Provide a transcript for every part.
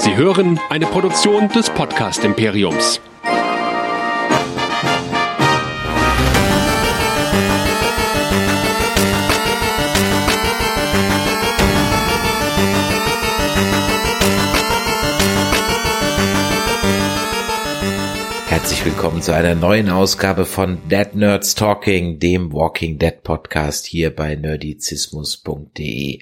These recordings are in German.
Sie hören eine Produktion des Podcast Imperiums. Herzlich willkommen zu einer neuen Ausgabe von Dead Nerds Talking, dem Walking Dead Podcast hier bei nerdizismus.de.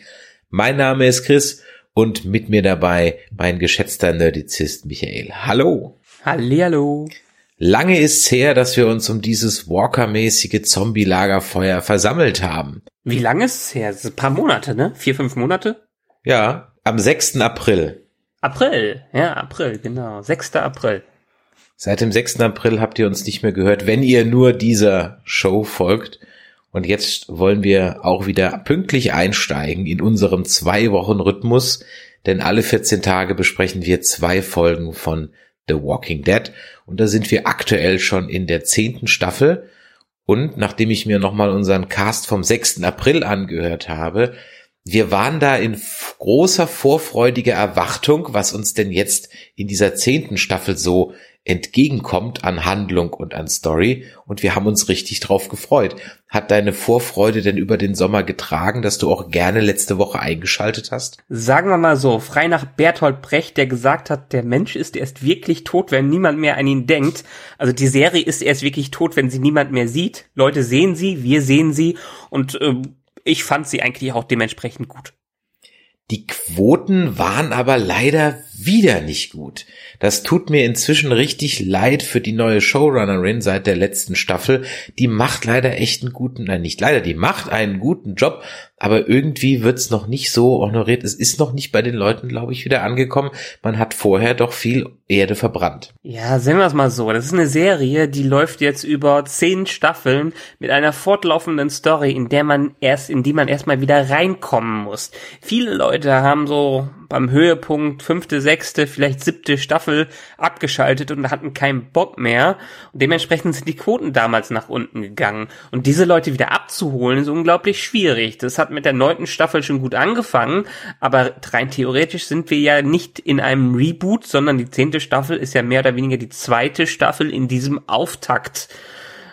Mein Name ist Chris und mit mir dabei mein geschätzter Nerdizist Michael. Hallo. Hallihallo. Lange ist's her, dass wir uns um dieses Walker-mäßige Zombie-Lagerfeuer versammelt haben. Wie lange ist es her? Ein paar Monate, ne? Vier, fünf Monate? Ja, am 6. April. April, ja, April, genau. 6. April. Seit dem 6. April habt ihr uns nicht mehr gehört, wenn ihr nur dieser Show folgt. Und jetzt wollen wir auch wieder pünktlich einsteigen in unserem zwei Wochen Rhythmus, denn alle 14 Tage besprechen wir zwei Folgen von The Walking Dead und da sind wir aktuell schon in der zehnten Staffel und nachdem ich mir nochmal unseren Cast vom 6. April angehört habe, wir waren da in großer vorfreudiger Erwartung, was uns denn jetzt in dieser zehnten Staffel so entgegenkommt an Handlung und an Story und wir haben uns richtig drauf gefreut. Hat deine Vorfreude denn über den Sommer getragen, dass du auch gerne letzte Woche eingeschaltet hast? Sagen wir mal so, frei nach Bertolt Brecht, der gesagt hat, der Mensch ist erst wirklich tot, wenn niemand mehr an ihn denkt. Also die Serie ist erst wirklich tot, wenn sie niemand mehr sieht. Leute sehen sie, wir sehen sie und äh, ich fand sie eigentlich auch dementsprechend gut. Die Quoten waren aber leider wieder nicht gut. Das tut mir inzwischen richtig leid für die neue Showrunnerin seit der letzten Staffel. Die macht leider echt einen guten, nein, nicht leider, die macht einen guten Job, aber irgendwie wird's noch nicht so honoriert. Es ist noch nicht bei den Leuten, glaube ich, wieder angekommen. Man hat vorher doch viel Erde verbrannt. Ja, sehen wir es mal so. Das ist eine Serie, die läuft jetzt über zehn Staffeln mit einer fortlaufenden Story, in der man erst, in die man erstmal wieder reinkommen muss. Viele Leute haben so beim Höhepunkt fünfte, sechste, vielleicht siebte Staffel abgeschaltet und hatten keinen Bock mehr. Und dementsprechend sind die Quoten damals nach unten gegangen. Und diese Leute wieder abzuholen, ist unglaublich schwierig. Das hat mit der neunten Staffel schon gut angefangen, aber rein theoretisch sind wir ja nicht in einem Reboot, sondern die zehnte Staffel ist ja mehr oder weniger die zweite Staffel in diesem Auftakt.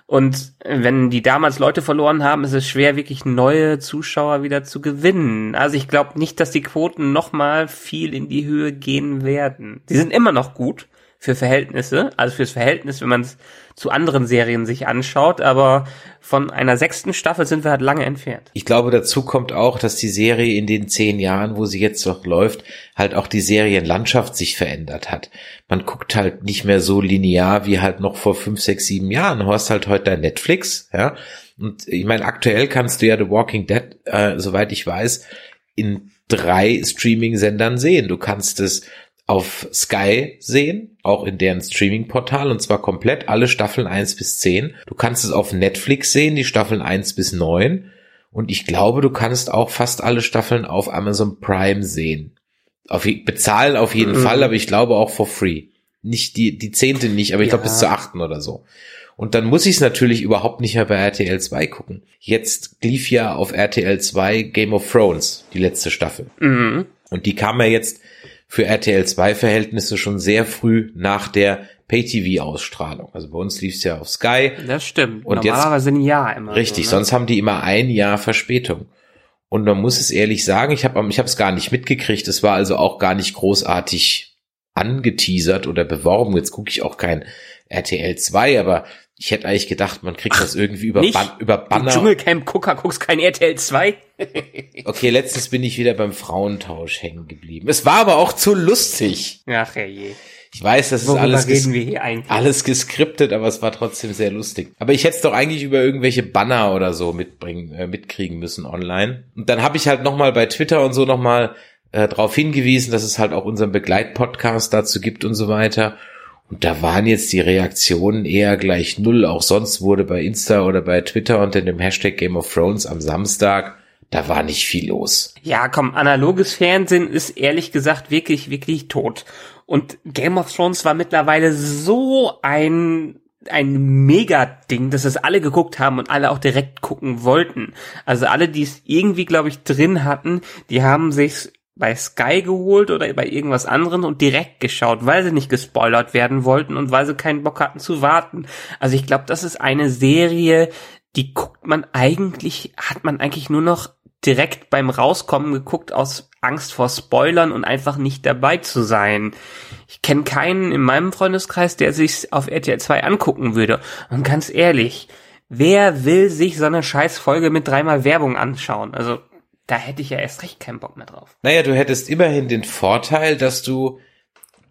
Und wenn die damals Leute verloren haben, ist es schwer, wirklich neue Zuschauer wieder zu gewinnen. Also ich glaube nicht, dass die Quoten nochmal viel in die Höhe gehen werden. Die sind immer noch gut für Verhältnisse, also fürs Verhältnis, wenn man es zu anderen Serien sich anschaut, aber von einer sechsten Staffel sind wir halt lange entfernt. Ich glaube, dazu kommt auch, dass die Serie in den zehn Jahren, wo sie jetzt noch läuft, halt auch die Serienlandschaft sich verändert hat. Man guckt halt nicht mehr so linear wie halt noch vor fünf, sechs, sieben Jahren. Du hast halt heute dein Netflix, ja. Und ich meine, aktuell kannst du ja The Walking Dead, äh, soweit ich weiß, in drei Streaming-Sendern sehen. Du kannst es auf Sky sehen, auch in deren Streaming-Portal, und zwar komplett alle Staffeln eins bis zehn. Du kannst es auf Netflix sehen, die Staffeln eins bis neun. Und ich glaube, du kannst auch fast alle Staffeln auf Amazon Prime sehen. Auf, bezahlen auf jeden mhm. Fall, aber ich glaube auch for free. Nicht die, die zehnte nicht, aber ich ja. glaube bis zur achten oder so. Und dann muss ich es natürlich überhaupt nicht mehr bei RTL 2 gucken. Jetzt lief ja auf RTL 2 Game of Thrones, die letzte Staffel. Mhm. Und die kam ja jetzt für RTL 2 Verhältnisse schon sehr früh nach der Pay-TV-Ausstrahlung. Also bei uns lief es ja auf Sky. Das stimmt. Und Normalerweise jetzt, ein Jahr immer. Richtig, so, ne? sonst haben die immer ein Jahr Verspätung. Und man muss es ehrlich sagen, ich habe ich es gar nicht mitgekriegt. Es war also auch gar nicht großartig angeteasert oder beworben. Jetzt gucke ich auch kein RTL 2, aber ich hätte eigentlich gedacht, man kriegt Ach, das irgendwie über, ban über Banner. Du Dschungelcamp-Gucker guckst kein RTL 2? okay, letztens bin ich wieder beim Frauentausch hängen geblieben. Es war aber auch zu lustig. Ach je. Ich weiß, das ist alles, alles geskriptet, aber es war trotzdem sehr lustig. Aber ich hätte es doch eigentlich über irgendwelche Banner oder so mitbringen, äh, mitkriegen müssen online. Und dann habe ich halt nochmal bei Twitter und so nochmal äh, darauf hingewiesen, dass es halt auch unseren Begleitpodcast dazu gibt und so weiter. Und da waren jetzt die Reaktionen eher gleich null. Auch sonst wurde bei Insta oder bei Twitter unter dem Hashtag Game of Thrones am Samstag, da war nicht viel los. Ja, komm, analoges Fernsehen ist ehrlich gesagt wirklich, wirklich tot. Und Game of Thrones war mittlerweile so ein ein Mega-Ding, dass es alle geguckt haben und alle auch direkt gucken wollten. Also alle, die es irgendwie, glaube ich, drin hatten, die haben sich bei Sky geholt oder bei irgendwas anderem und direkt geschaut, weil sie nicht gespoilert werden wollten und weil sie keinen Bock hatten zu warten. Also ich glaube, das ist eine Serie, die guckt man eigentlich, hat man eigentlich nur noch direkt beim Rauskommen geguckt aus Angst vor Spoilern und einfach nicht dabei zu sein. Ich kenne keinen in meinem Freundeskreis, der sich auf RTL 2 angucken würde. Und ganz ehrlich, wer will sich so eine scheiß Folge mit dreimal Werbung anschauen? Also, da hätte ich ja erst recht keinen Bock mehr drauf. Naja, du hättest immerhin den Vorteil, dass du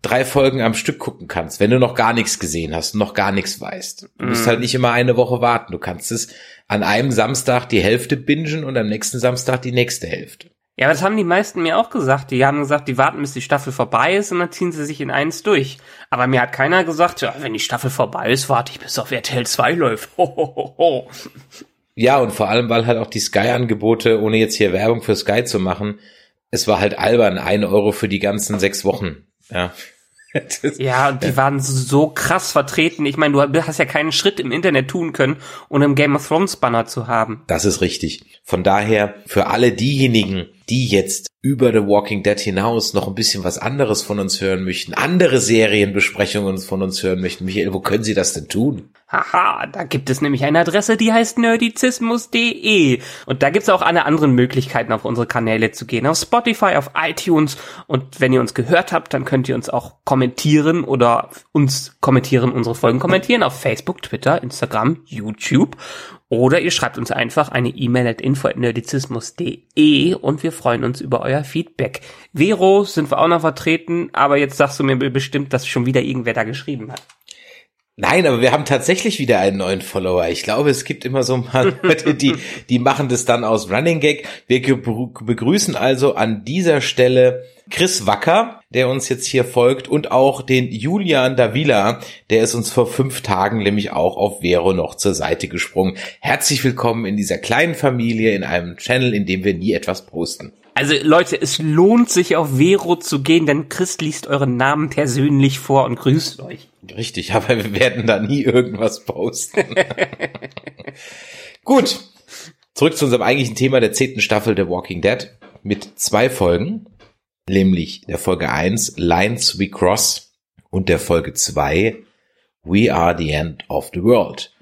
drei Folgen am Stück gucken kannst, wenn du noch gar nichts gesehen hast und noch gar nichts weißt. Du musst mm. halt nicht immer eine Woche warten. Du kannst es an einem Samstag die Hälfte bingen und am nächsten Samstag die nächste Hälfte. Ja, aber das haben die meisten mir auch gesagt. Die haben gesagt, die warten, bis die Staffel vorbei ist und dann ziehen sie sich in eins durch. Aber mir hat keiner gesagt, ja, wenn die Staffel vorbei ist, warte ich bis auf RTL 2 läuft. Ho, ho, ho, ho. Ja, und vor allem, weil halt auch die Sky-Angebote, ohne jetzt hier Werbung für Sky zu machen, es war halt albern, ein Euro für die ganzen sechs Wochen. Ja. ja, und die waren so krass vertreten. Ich meine, du hast ja keinen Schritt im Internet tun können, ohne einen Game of Thrones Banner zu haben. Das ist richtig. Von daher, für alle diejenigen, die jetzt über The Walking Dead hinaus noch ein bisschen was anderes von uns hören möchten, andere Serienbesprechungen von uns hören möchten, Michael, wo können sie das denn tun? Haha, da gibt es nämlich eine Adresse, die heißt nerdizismus.de. Und da gibt es auch alle anderen Möglichkeiten, auf unsere Kanäle zu gehen. Auf Spotify, auf iTunes. Und wenn ihr uns gehört habt, dann könnt ihr uns auch kommentieren oder uns kommentieren, unsere Folgen kommentieren auf Facebook, Twitter, Instagram, YouTube. Oder ihr schreibt uns einfach eine E-Mail at info.nerdizismus.de und wir freuen uns über euer Feedback. Vero sind wir auch noch vertreten, aber jetzt sagst du mir bestimmt, dass schon wieder irgendwer da geschrieben hat. Nein, aber wir haben tatsächlich wieder einen neuen Follower. Ich glaube, es gibt immer so ein paar Leute, die, die machen das dann aus Running Gag. Wir begrüßen also an dieser Stelle Chris Wacker, der uns jetzt hier folgt, und auch den Julian Davila, der ist uns vor fünf Tagen nämlich auch auf Vero noch zur Seite gesprungen. Herzlich willkommen in dieser kleinen Familie, in einem Channel, in dem wir nie etwas posten. Also Leute, es lohnt sich auf Vero zu gehen, denn Chris liest euren Namen persönlich vor und grüßt euch. Richtig, aber wir werden da nie irgendwas posten. Gut. Zurück zu unserem eigentlichen Thema der zehnten Staffel der Walking Dead mit zwei Folgen, nämlich der Folge 1 Lines We Cross und der Folge 2 We Are the End of the World.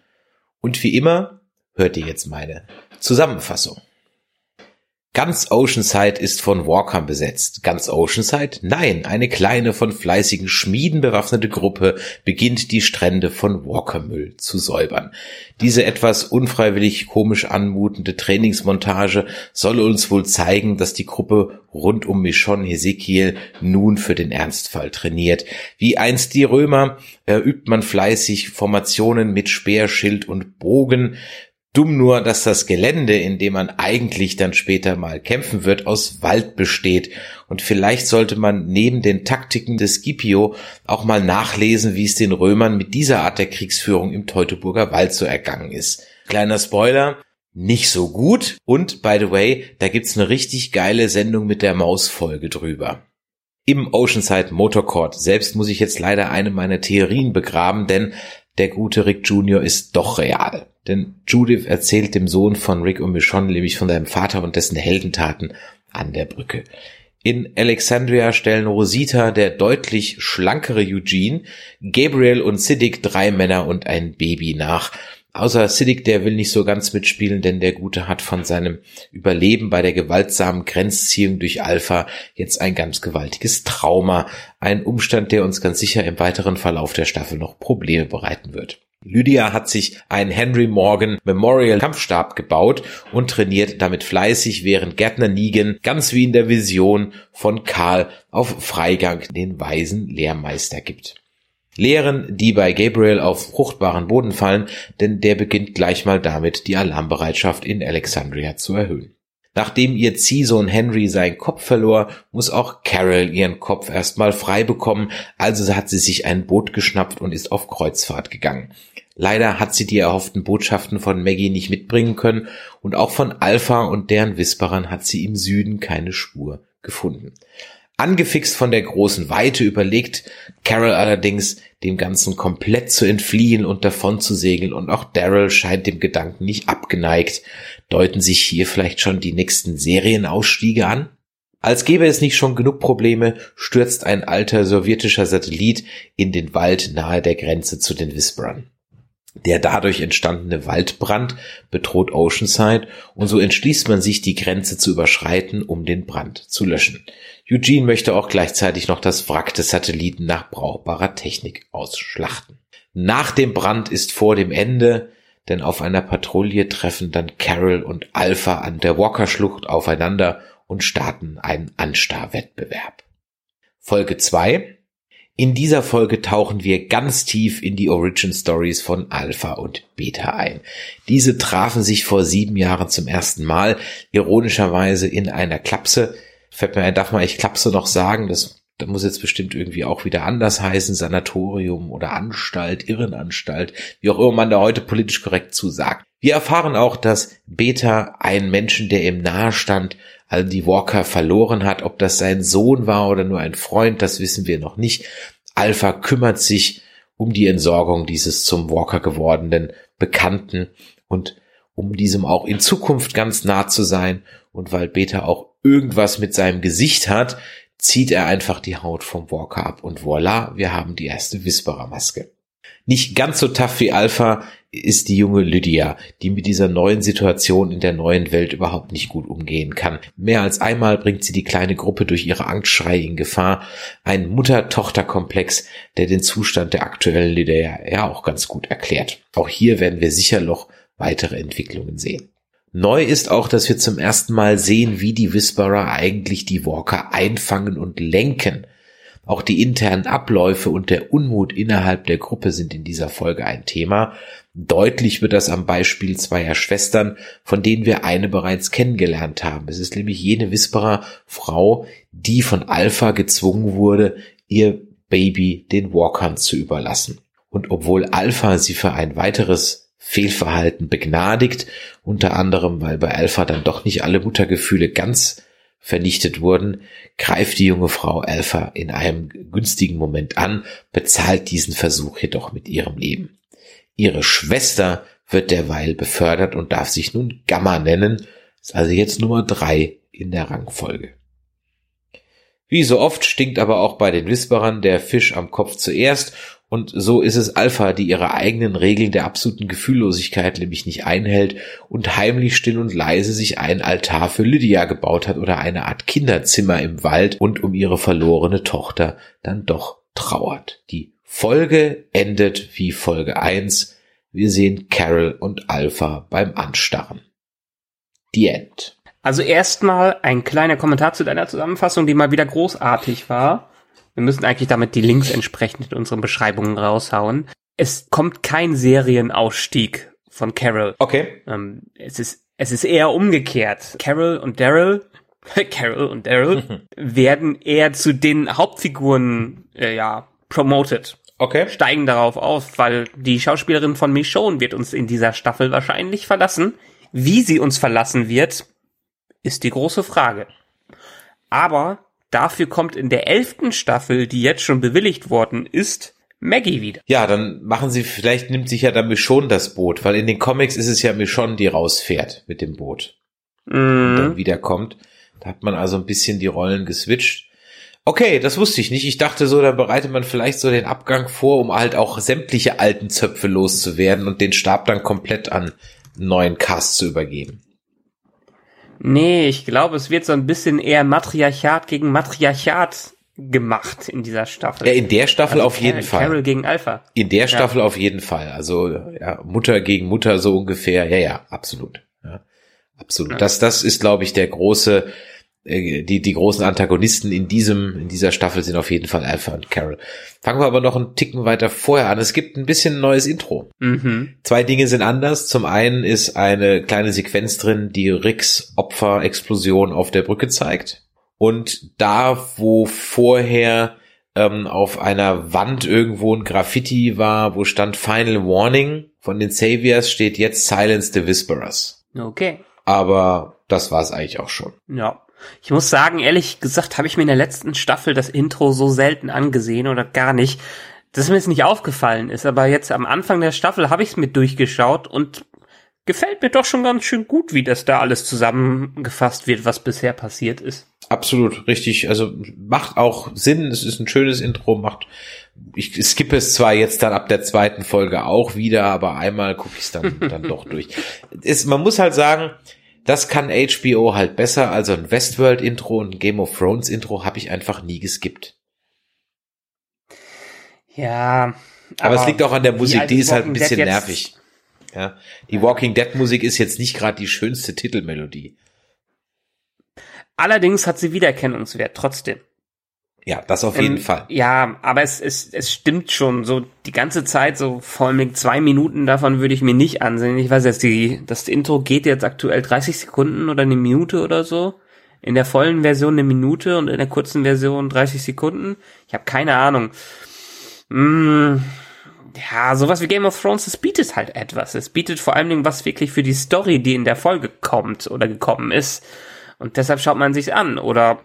Und wie immer hört ihr jetzt meine Zusammenfassung. Ganz Oceanside ist von Walkern besetzt. Ganz Oceanside? Nein, eine kleine, von fleißigen Schmieden bewaffnete Gruppe beginnt die Strände von Walkermüll zu säubern. Diese etwas unfreiwillig komisch anmutende Trainingsmontage soll uns wohl zeigen, dass die Gruppe rund um Michonne Hesekiel nun für den Ernstfall trainiert. Wie einst die Römer äh, übt man fleißig Formationen mit Speer, Schild und Bogen. Dumm nur, dass das Gelände, in dem man eigentlich dann später mal kämpfen wird, aus Wald besteht. Und vielleicht sollte man neben den Taktiken des Scipio auch mal nachlesen, wie es den Römern mit dieser Art der Kriegsführung im Teutoburger Wald so ergangen ist. Kleiner Spoiler, nicht so gut. Und by the way, da gibt's eine richtig geile Sendung mit der Mausfolge drüber. Im Oceanside Motor Court selbst muss ich jetzt leider eine meiner Theorien begraben, denn der gute Rick Jr. ist doch real. Denn Judith erzählt dem Sohn von Rick und Michonne nämlich von seinem Vater und dessen Heldentaten an der Brücke. In Alexandria stellen Rosita, der deutlich schlankere Eugene, Gabriel und Siddiq drei Männer und ein Baby nach. Außer Siddiq, der will nicht so ganz mitspielen, denn der Gute hat von seinem Überleben bei der gewaltsamen Grenzziehung durch Alpha jetzt ein ganz gewaltiges Trauma. Ein Umstand, der uns ganz sicher im weiteren Verlauf der Staffel noch Probleme bereiten wird. Lydia hat sich einen Henry Morgan Memorial Kampfstab gebaut und trainiert damit fleißig, während Gärtner Negan ganz wie in der Vision von Karl auf Freigang den weisen Lehrmeister gibt. Lehren, die bei Gabriel auf fruchtbaren Boden fallen, denn der beginnt gleich mal damit, die Alarmbereitschaft in Alexandria zu erhöhen. Nachdem ihr Ziehsohn Henry seinen Kopf verlor, muss auch Carol ihren Kopf erstmal frei bekommen, also hat sie sich ein Boot geschnappt und ist auf Kreuzfahrt gegangen. Leider hat sie die erhofften Botschaften von Maggie nicht mitbringen können und auch von Alpha und deren Whisperern hat sie im Süden keine Spur gefunden. Angefixt von der großen Weite überlegt Carol allerdings, dem Ganzen komplett zu entfliehen und davon zu segeln und auch Daryl scheint dem Gedanken nicht abgeneigt. Deuten sich hier vielleicht schon die nächsten Serienausstiege an? Als gäbe es nicht schon genug Probleme, stürzt ein alter sowjetischer Satellit in den Wald nahe der Grenze zu den Whisperern. Der dadurch entstandene Waldbrand bedroht Oceanside und so entschließt man sich, die Grenze zu überschreiten, um den Brand zu löschen. Eugene möchte auch gleichzeitig noch das Wrack des Satelliten nach brauchbarer Technik ausschlachten. Nach dem Brand ist vor dem Ende, denn auf einer Patrouille treffen dann Carol und Alpha an der Walker-Schlucht aufeinander und starten einen Anstarrwettbewerb. Folge 2. In dieser Folge tauchen wir ganz tief in die Origin Stories von Alpha und Beta ein. Diese trafen sich vor sieben Jahren zum ersten Mal, ironischerweise in einer Klapse. Fällt mir ein, darf man eigentlich Klapse noch sagen? Das, das muss jetzt bestimmt irgendwie auch wieder anders heißen, Sanatorium oder Anstalt, Irrenanstalt, wie auch immer man da heute politisch korrekt zusagt. Wir erfahren auch, dass Beta einen Menschen, der ihm nahe stand, also die Walker verloren hat. Ob das sein Sohn war oder nur ein Freund, das wissen wir noch nicht. Alpha kümmert sich um die Entsorgung dieses zum Walker gewordenen Bekannten und um diesem auch in Zukunft ganz nah zu sein. Und weil Beta auch irgendwas mit seinem Gesicht hat, zieht er einfach die Haut vom Walker ab und voila, wir haben die erste Whisperer-Maske. Nicht ganz so tough wie Alpha ist die junge Lydia, die mit dieser neuen Situation in der neuen Welt überhaupt nicht gut umgehen kann. Mehr als einmal bringt sie die kleine Gruppe durch ihre Angstschrei in Gefahr. Ein Mutter-Tochter-Komplex, der den Zustand der aktuellen Lydia ja auch ganz gut erklärt. Auch hier werden wir sicher noch weitere Entwicklungen sehen. Neu ist auch, dass wir zum ersten Mal sehen, wie die Whisperer eigentlich die Walker einfangen und lenken. Auch die internen Abläufe und der Unmut innerhalb der Gruppe sind in dieser Folge ein Thema. Deutlich wird das am Beispiel zweier Schwestern, von denen wir eine bereits kennengelernt haben. Es ist nämlich jene Whisperer Frau, die von Alpha gezwungen wurde, ihr Baby den Walkern zu überlassen. Und obwohl Alpha sie für ein weiteres Fehlverhalten begnadigt, unter anderem weil bei Alpha dann doch nicht alle Muttergefühle ganz vernichtet wurden, greift die junge Frau Alpha in einem günstigen Moment an, bezahlt diesen Versuch jedoch mit ihrem Leben. Ihre Schwester wird derweil befördert und darf sich nun Gamma nennen, ist also jetzt Nummer drei in der Rangfolge. Wie so oft stinkt aber auch bei den Whisperern der Fisch am Kopf zuerst und so ist es Alpha, die ihre eigenen Regeln der absoluten Gefühllosigkeit nämlich nicht einhält und heimlich still und leise sich einen Altar für Lydia gebaut hat oder eine Art Kinderzimmer im Wald und um ihre verlorene Tochter dann doch trauert. Die Folge endet wie Folge 1. Wir sehen Carol und Alpha beim Anstarren. Die End. Also erstmal ein kleiner Kommentar zu deiner Zusammenfassung, die mal wieder großartig war. Wir müssen eigentlich damit die Links entsprechend in unseren Beschreibungen raushauen. Es kommt kein Serienausstieg von Carol. Okay. Ähm, es ist es ist eher umgekehrt. Carol und Daryl Carol und Daryl werden eher zu den Hauptfiguren äh, ja promoted. Okay. Steigen darauf auf, weil die Schauspielerin von Michonne wird uns in dieser Staffel wahrscheinlich verlassen. Wie sie uns verlassen wird, ist die große Frage. Aber Dafür kommt in der elften Staffel, die jetzt schon bewilligt worden ist, Maggie wieder. Ja, dann machen sie, vielleicht nimmt sich ja dann Michonne das Boot, weil in den Comics ist es ja Michonne, die rausfährt mit dem Boot. Mhm. Und dann wiederkommt. Da hat man also ein bisschen die Rollen geswitcht. Okay, das wusste ich nicht. Ich dachte so, da bereitet man vielleicht so den Abgang vor, um halt auch sämtliche alten Zöpfe loszuwerden und den Stab dann komplett an neuen Cast zu übergeben. Nee, ich glaube, es wird so ein bisschen eher Matriarchat gegen Matriarchat gemacht in dieser Staffel. Ja, in der Staffel Also auf jeden Carol- Fall. Carol gegen Alpha. In der Staffel auf jeden Fall. Also ja, Mutter gegen Mutter so ungefähr. Ja, ja, absolut. Ja, absolut. Ja. Das, das ist, glaube ich, der große, die, die großen Antagonisten in diesem, in dieser Staffel sind auf jeden Fall Alpha und Carol. Fangen wir aber noch einen Ticken weiter vorher an. Es gibt ein bisschen ein neues Intro. Mhm. Zwei Dinge sind anders. Zum einen ist eine kleine Sequenz drin, die Ricks Opferexplosion auf der Brücke zeigt. Und da, wo vorher ähm, auf einer Wand irgendwo ein Graffiti war, wo stand Final Warning von den Saviors, steht jetzt Silence the Whisperers. Okay. Aber das war es eigentlich auch schon. Ja. Ich muss sagen, ehrlich gesagt, habe ich mir in der letzten Staffel das Intro so selten angesehen oder gar nicht, dass mir jetzt nicht aufgefallen ist. Aber jetzt am Anfang der Staffel habe ich es mit durchgeschaut und gefällt mir doch schon ganz schön gut, wie das da alles zusammengefasst wird, was bisher passiert ist. absolut richtig. Also macht auch Sinn. Es ist ein schönes Intro, macht. Ich skippe es zwar jetzt dann ab der zweiten Folge auch wieder, aber einmal gucke ich es dann, dann doch durch. Ist, man muss halt sagen, das kann HBO halt besser. Also ein Westworld-Intro und ein Game of Thrones-Intro habe ich einfach nie geskippt. Ja. Aber, aber es liegt auch an der Musik, die ist halt ein bisschen nervig. Ja, die Walking Dead Musik ist jetzt nicht gerade die schönste Titelmelodie. Allerdings hat sie Wiedererkennungswert trotzdem. Ja, das auf jeden ähm, Fall. Ja, aber es, es, es stimmt schon. So die ganze Zeit, so vor allem zwei Minuten davon würde ich mir nicht ansehen. Ich weiß jetzt, die, das Intro geht jetzt aktuell 30 Sekunden oder eine Minute oder so. In der vollen Version eine Minute und in der kurzen Version 30 Sekunden. Ich habe keine Ahnung. Mmh, ja, sowas wie Game of Thrones, das bietet halt etwas. Es bietet vor allen Dingen was wirklich für die Story, die in der Folge kommt oder gekommen ist. Und deshalb schaut man sich an. Oder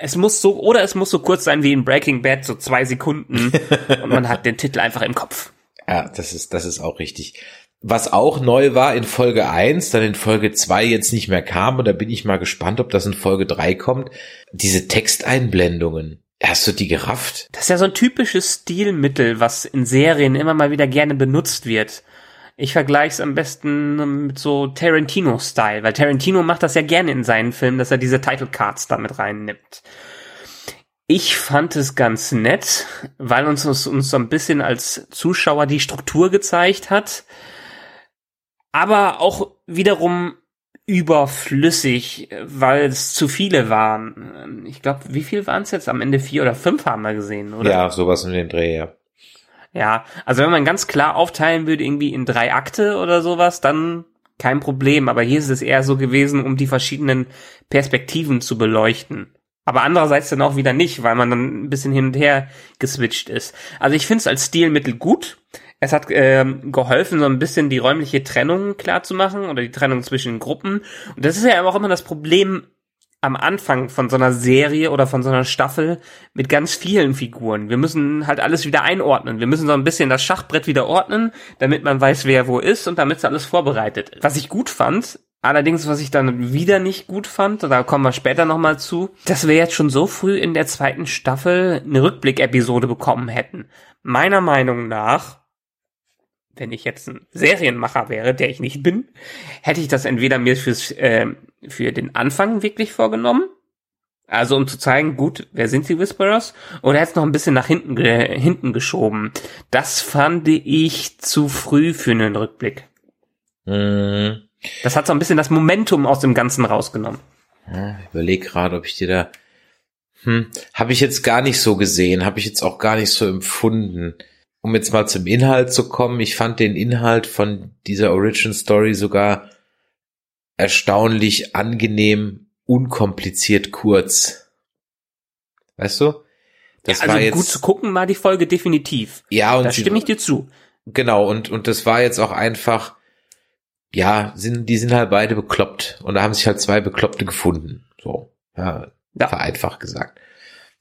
es muss so, oder es muss so kurz sein wie in Breaking Bad, so zwei Sekunden. und man hat den Titel einfach im Kopf. Ja, das ist, das ist auch richtig. Was auch neu war in Folge 1, dann in Folge 2 jetzt nicht mehr kam, und da bin ich mal gespannt, ob das in Folge 3 kommt, diese Texteinblendungen. Hast du die gerafft? Das ist ja so ein typisches Stilmittel, was in Serien immer mal wieder gerne benutzt wird. Ich vergleiche es am besten mit so Tarantino-Style, weil Tarantino macht das ja gerne in seinen Filmen, dass er diese Title Cards damit reinnimmt. Ich fand es ganz nett, weil uns, uns, uns so ein bisschen als Zuschauer die Struktur gezeigt hat, aber auch wiederum überflüssig, weil es zu viele waren. Ich glaube, wie viel waren es jetzt? Am Ende vier oder fünf haben wir gesehen, oder? Ja, sowas in den Dreh, ja. Ja, also wenn man ganz klar aufteilen würde, irgendwie in drei Akte oder sowas, dann kein Problem. Aber hier ist es eher so gewesen, um die verschiedenen Perspektiven zu beleuchten. Aber andererseits dann auch wieder nicht, weil man dann ein bisschen hin und her geswitcht ist. Also ich finde es als Stilmittel gut. Es hat äh, geholfen, so ein bisschen die räumliche Trennung klar zu machen oder die Trennung zwischen Gruppen. Und das ist ja auch immer das Problem am Anfang von so einer Serie oder von so einer Staffel mit ganz vielen Figuren. Wir müssen halt alles wieder einordnen. Wir müssen so ein bisschen das Schachbrett wieder ordnen, damit man weiß, wer wo ist und damit alles vorbereitet. Was ich gut fand, allerdings was ich dann wieder nicht gut fand, da kommen wir später nochmal zu, dass wir jetzt schon so früh in der zweiten Staffel eine Rückblick-Episode bekommen hätten. Meiner Meinung nach wenn ich jetzt ein Serienmacher wäre, der ich nicht bin, hätte ich das entweder mir fürs, äh, für den Anfang wirklich vorgenommen, also um zu zeigen, gut, wer sind die Whisperers? Oder hätte es noch ein bisschen nach hinten, ge hinten geschoben. Das fand ich zu früh für einen Rückblick. Mhm. Das hat so ein bisschen das Momentum aus dem Ganzen rausgenommen. Ja, ich überlege gerade, ob ich dir da. Hm, habe ich jetzt gar nicht so gesehen, habe ich jetzt auch gar nicht so empfunden um jetzt mal zum Inhalt zu kommen, ich fand den Inhalt von dieser Origin Story sogar erstaunlich angenehm, unkompliziert kurz. Weißt du? Das ja, also war jetzt, gut zu gucken war die Folge definitiv. Ja, und da stimme ich dir zu. Genau, und, und das war jetzt auch einfach, ja, sind, die sind halt beide bekloppt. Und da haben sich halt zwei Bekloppte gefunden. So, ja, ja. vereinfacht gesagt.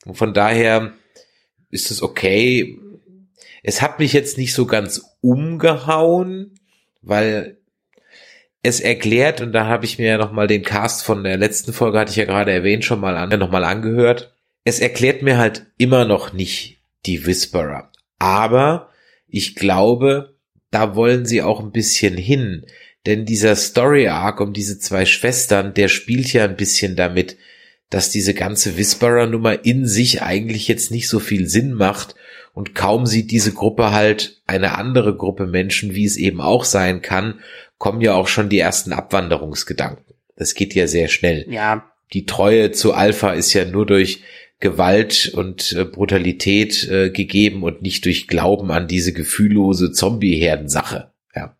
Und von daher ist es okay, es hat mich jetzt nicht so ganz umgehauen, weil es erklärt, und da habe ich mir ja nochmal den Cast von der letzten Folge, hatte ich ja gerade erwähnt, schon mal an, noch mal angehört. Es erklärt mir halt immer noch nicht die Whisperer. Aber ich glaube, da wollen sie auch ein bisschen hin. Denn dieser Story Arc um diese zwei Schwestern, der spielt ja ein bisschen damit, dass diese ganze Whisperer-Nummer in sich eigentlich jetzt nicht so viel Sinn macht und kaum sieht diese Gruppe halt eine andere Gruppe Menschen, wie es eben auch sein kann, kommen ja auch schon die ersten Abwanderungsgedanken. Das geht ja sehr schnell. Ja. Die Treue zu Alpha ist ja nur durch Gewalt und äh, Brutalität äh, gegeben und nicht durch Glauben an diese gefühllose Zombie-Herdensache. Ja.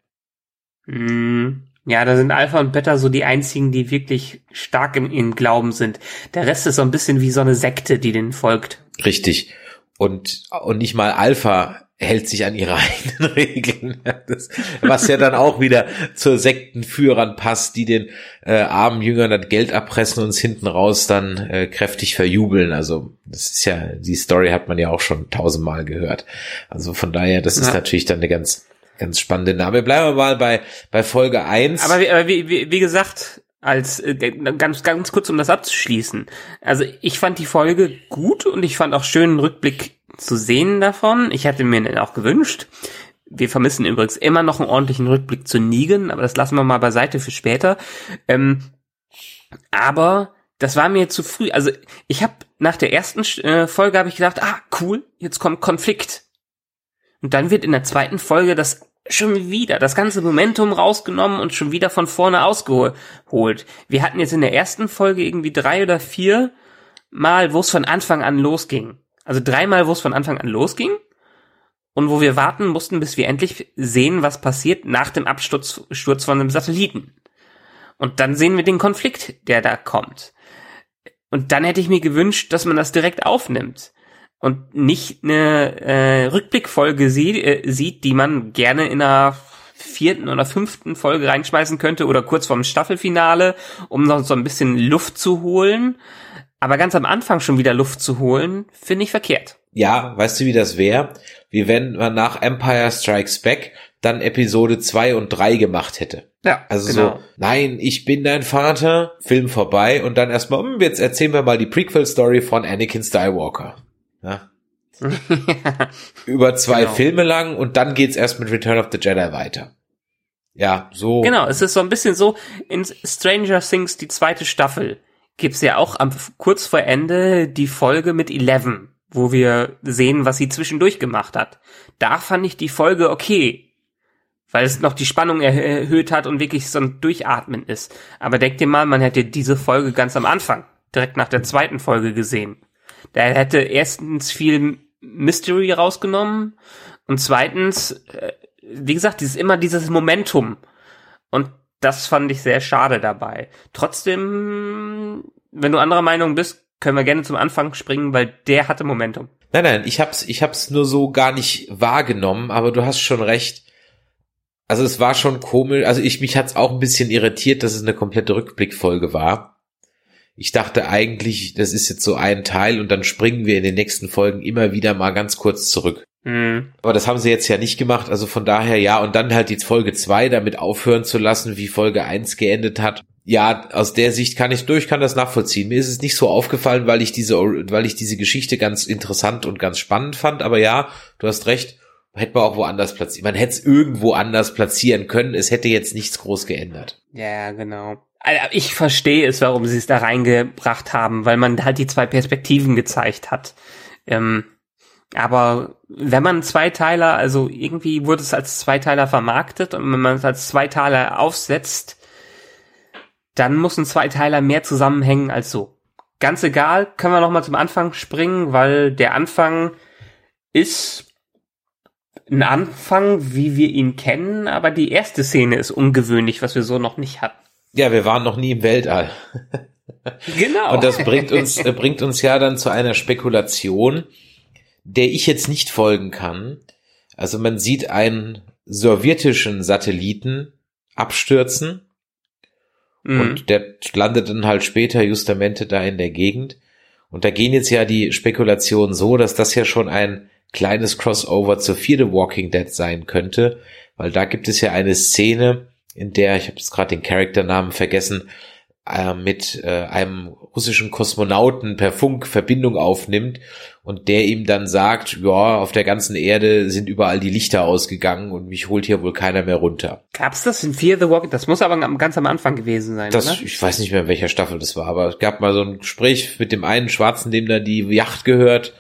Mm, ja, da sind Alpha und Beta so die einzigen, die wirklich stark in ihren Glauben sind. Der Rest ist so ein bisschen wie so eine Sekte, die denen folgt. Richtig und, und nicht mal Alpha hält sich an ihre eigenen Regeln, das, was ja dann auch wieder zur Sektenführern passt, die den äh, armen Jüngern das Geld abpressen und uns hinten raus dann äh, kräftig verjubeln. Also das ist ja, die Story hat man ja auch schon tausendmal gehört. Also von daher, das ja. ist natürlich dann eine ganz, ganz spannende Name. Bleiben wir mal bei, bei Folge eins. Aber wie, aber wie, wie, wie gesagt, als äh, ganz ganz kurz um das abzuschließen. Also ich fand die Folge gut und ich fand auch schön einen Rückblick zu sehen davon. Ich hatte mir den auch gewünscht. Wir vermissen übrigens immer noch einen ordentlichen Rückblick zu Negan, aber das lassen wir mal beiseite für später. Ähm, aber das war mir zu früh. Also ich habe nach der ersten äh, Folge habe ich gedacht, ah cool, jetzt kommt Konflikt. Und dann wird in der zweiten Folge das schon wieder das ganze Momentum rausgenommen und schon wieder von vorne ausgeholt. Wir hatten jetzt in der ersten Folge irgendwie drei oder vier Mal, wo es von Anfang an losging. Also dreimal, wo es von Anfang an losging und wo wir warten mussten, bis wir endlich sehen, was passiert nach dem Absturz Sturz von einem Satelliten. Und dann sehen wir den Konflikt, der da kommt. Und dann hätte ich mir gewünscht, dass man das direkt aufnimmt und nicht eine äh, Rückblickfolge sieht, äh, sieht, die man gerne in einer vierten oder fünften Folge reinschmeißen könnte oder kurz vorm Staffelfinale, um noch so ein bisschen Luft zu holen. Aber ganz am Anfang schon wieder Luft zu holen, finde ich verkehrt. Ja, weißt du, wie das wäre? Wie wenn man nach Empire Strikes Back dann Episode zwei und drei gemacht hätte. Ja, also genau. so, nein, ich bin dein Vater, Film vorbei und dann erstmal, hm, jetzt erzählen wir mal die Prequel-Story von Anakin Skywalker. Ja. Über zwei genau. Filme lang und dann geht's erst mit Return of the Jedi weiter. Ja, so. Genau, es ist so ein bisschen so, in Stranger Things, die zweite Staffel, gibt's ja auch am, kurz vor Ende die Folge mit Eleven, wo wir sehen, was sie zwischendurch gemacht hat. Da fand ich die Folge okay, weil es noch die Spannung erhöht hat und wirklich so ein Durchatmen ist. Aber denk dir mal, man hätte diese Folge ganz am Anfang, direkt nach der zweiten Folge gesehen. Da hätte erstens viel Mystery rausgenommen und zweitens, äh, wie gesagt, dieses immer dieses Momentum. Und das fand ich sehr schade dabei. Trotzdem, wenn du anderer Meinung bist, können wir gerne zum Anfang springen, weil der hatte Momentum. Nein, nein, ich hab's, ich hab's nur so gar nicht wahrgenommen, aber du hast schon recht. Also es war schon komisch, also ich, mich hat's auch ein bisschen irritiert, dass es eine komplette Rückblickfolge war. Ich dachte eigentlich, das ist jetzt so ein Teil und dann springen wir in den nächsten Folgen immer wieder mal ganz kurz zurück. Mhm. Aber das haben sie jetzt ja nicht gemacht, also von daher ja, und dann halt die Folge zwei damit aufhören zu lassen, wie Folge eins geendet hat. Ja, aus der Sicht kann ich durch, kann das nachvollziehen. Mir ist es nicht so aufgefallen, weil ich diese, weil ich diese Geschichte ganz interessant und ganz spannend fand, aber ja, du hast recht, hätte man auch woanders platzieren. Man hätte es irgendwo anders platzieren können. Es hätte jetzt nichts groß geändert. Ja, genau. Ich verstehe es, warum sie es da reingebracht haben, weil man halt die zwei Perspektiven gezeigt hat. Ähm, aber wenn man Zweiteiler, also irgendwie wurde es als Zweiteiler vermarktet und wenn man es als Zweiteiler aufsetzt, dann muss ein Zweiteiler mehr zusammenhängen als so. Ganz egal, können wir nochmal zum Anfang springen, weil der Anfang ist ein Anfang, wie wir ihn kennen, aber die erste Szene ist ungewöhnlich, was wir so noch nicht hatten. Ja, wir waren noch nie im Weltall. Genau. Und das bringt uns, äh, bringt uns ja dann zu einer Spekulation, der ich jetzt nicht folgen kann. Also man sieht einen sowjetischen Satelliten abstürzen mhm. und der landet dann halt später justamente da in der Gegend. Und da gehen jetzt ja die Spekulationen so, dass das ja schon ein kleines Crossover zur vierte Walking Dead sein könnte, weil da gibt es ja eine Szene, in der, ich habe jetzt gerade den Charakternamen vergessen, äh, mit äh, einem russischen Kosmonauten per Funk Verbindung aufnimmt und der ihm dann sagt, ja, auf der ganzen Erde sind überall die Lichter ausgegangen und mich holt hier wohl keiner mehr runter. Gab's das in Fear the Walking? Das muss aber ganz am Anfang gewesen sein, das, oder? Ich weiß nicht mehr, in welcher Staffel das war, aber es gab mal so ein Gespräch mit dem einen Schwarzen, dem da die Yacht gehört.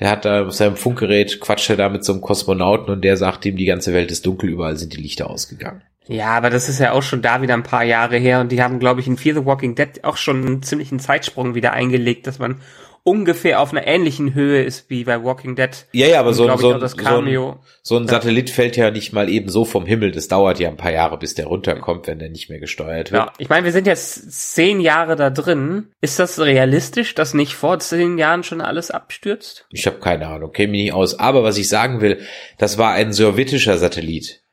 Der hat da auf seinem Funkgerät quatscht er da mit so einem Kosmonauten und der sagt ihm, die ganze Welt ist dunkel, überall sind die Lichter ausgegangen. Ja, aber das ist ja auch schon da wieder ein paar Jahre her und die haben, glaube ich, in Fear the Walking Dead auch schon einen ziemlichen Zeitsprung wieder eingelegt, dass man ungefähr auf einer ähnlichen Höhe ist wie bei Walking Dead. Ja, ja, aber so, ein, so, ein, so, ein, so ein Satellit fällt ja nicht mal eben so vom Himmel. Das dauert ja ein paar Jahre, bis der runterkommt, wenn der nicht mehr gesteuert wird. Ja, ich meine, wir sind jetzt zehn Jahre da drin. Ist das realistisch, dass nicht vor zehn Jahren schon alles abstürzt? Ich habe keine Ahnung, mich nicht aus. Aber was ich sagen will, das war ein sowjetischer Satellit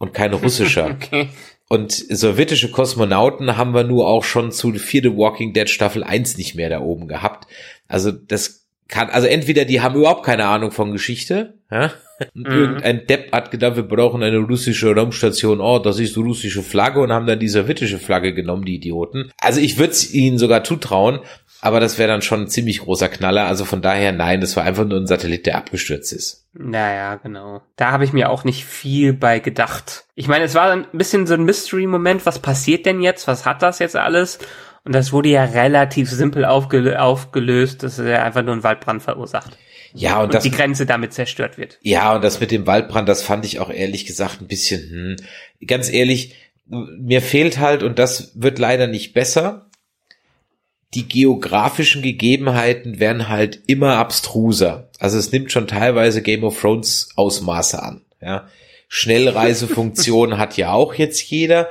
und kein russischer. okay. Und sowjetische Kosmonauten haben wir nur auch schon zu Fear the Walking Dead Staffel 1 nicht mehr da oben gehabt. Also das kann, also entweder die haben überhaupt keine Ahnung von Geschichte, ja? Und Mhm. irgendein Depp hat gedacht, wir brauchen eine russische Raumstation, oh, das ist die russische Flagge und haben dann die sowjetische Flagge genommen, die Idioten. Also ich würde es ihnen sogar zutrauen, aber das wäre dann schon ein ziemlich großer Knaller. Also von daher, nein, das war einfach nur ein Satellit, der abgestürzt ist. Naja, genau. Da habe ich mir auch nicht viel bei gedacht. Ich meine, es war ein bisschen so ein Mystery-Moment. Was passiert denn jetzt? Was hat das jetzt alles? Und das wurde ja relativ simpel aufgelö aufgelöst, dass er einfach nur einen Waldbrand verursacht. Ja, und, Und das, die Grenze damit zerstört wird. ja, und das mit dem Waldbrand, das fand ich auch ehrlich gesagt ein bisschen, hm, ganz ehrlich, mir fehlt halt, und das wird leider nicht besser, die geografischen Gegebenheiten werden halt immer abstruser. Also es nimmt schon teilweise Game of Thrones Ausmaße an. Ja. Schnellreisefunktion hat ja auch jetzt jeder.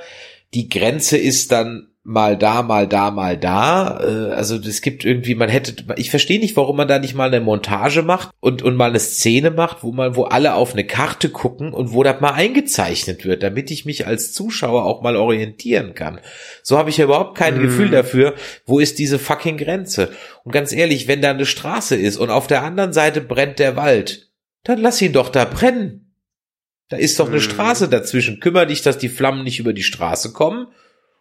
Die Grenze ist dann mal da, mal da, mal da. Äh, Also es gibt irgendwie, man hätte, ich verstehe nicht, warum man da nicht mal eine Montage macht und, und mal eine Szene macht, wo man, wo alle auf eine Karte gucken und wo das mal eingezeichnet wird, damit ich mich als Zuschauer auch mal orientieren kann. So habe ich ja überhaupt kein Mhm. Gefühl dafür, wo ist diese fucking Grenze. Und ganz ehrlich, wenn da eine Straße ist und auf der anderen Seite brennt der Wald, dann lass ihn doch da brennen. Da ist doch eine Mhm. Straße dazwischen. Kümmer dich, dass die Flammen nicht über die Straße kommen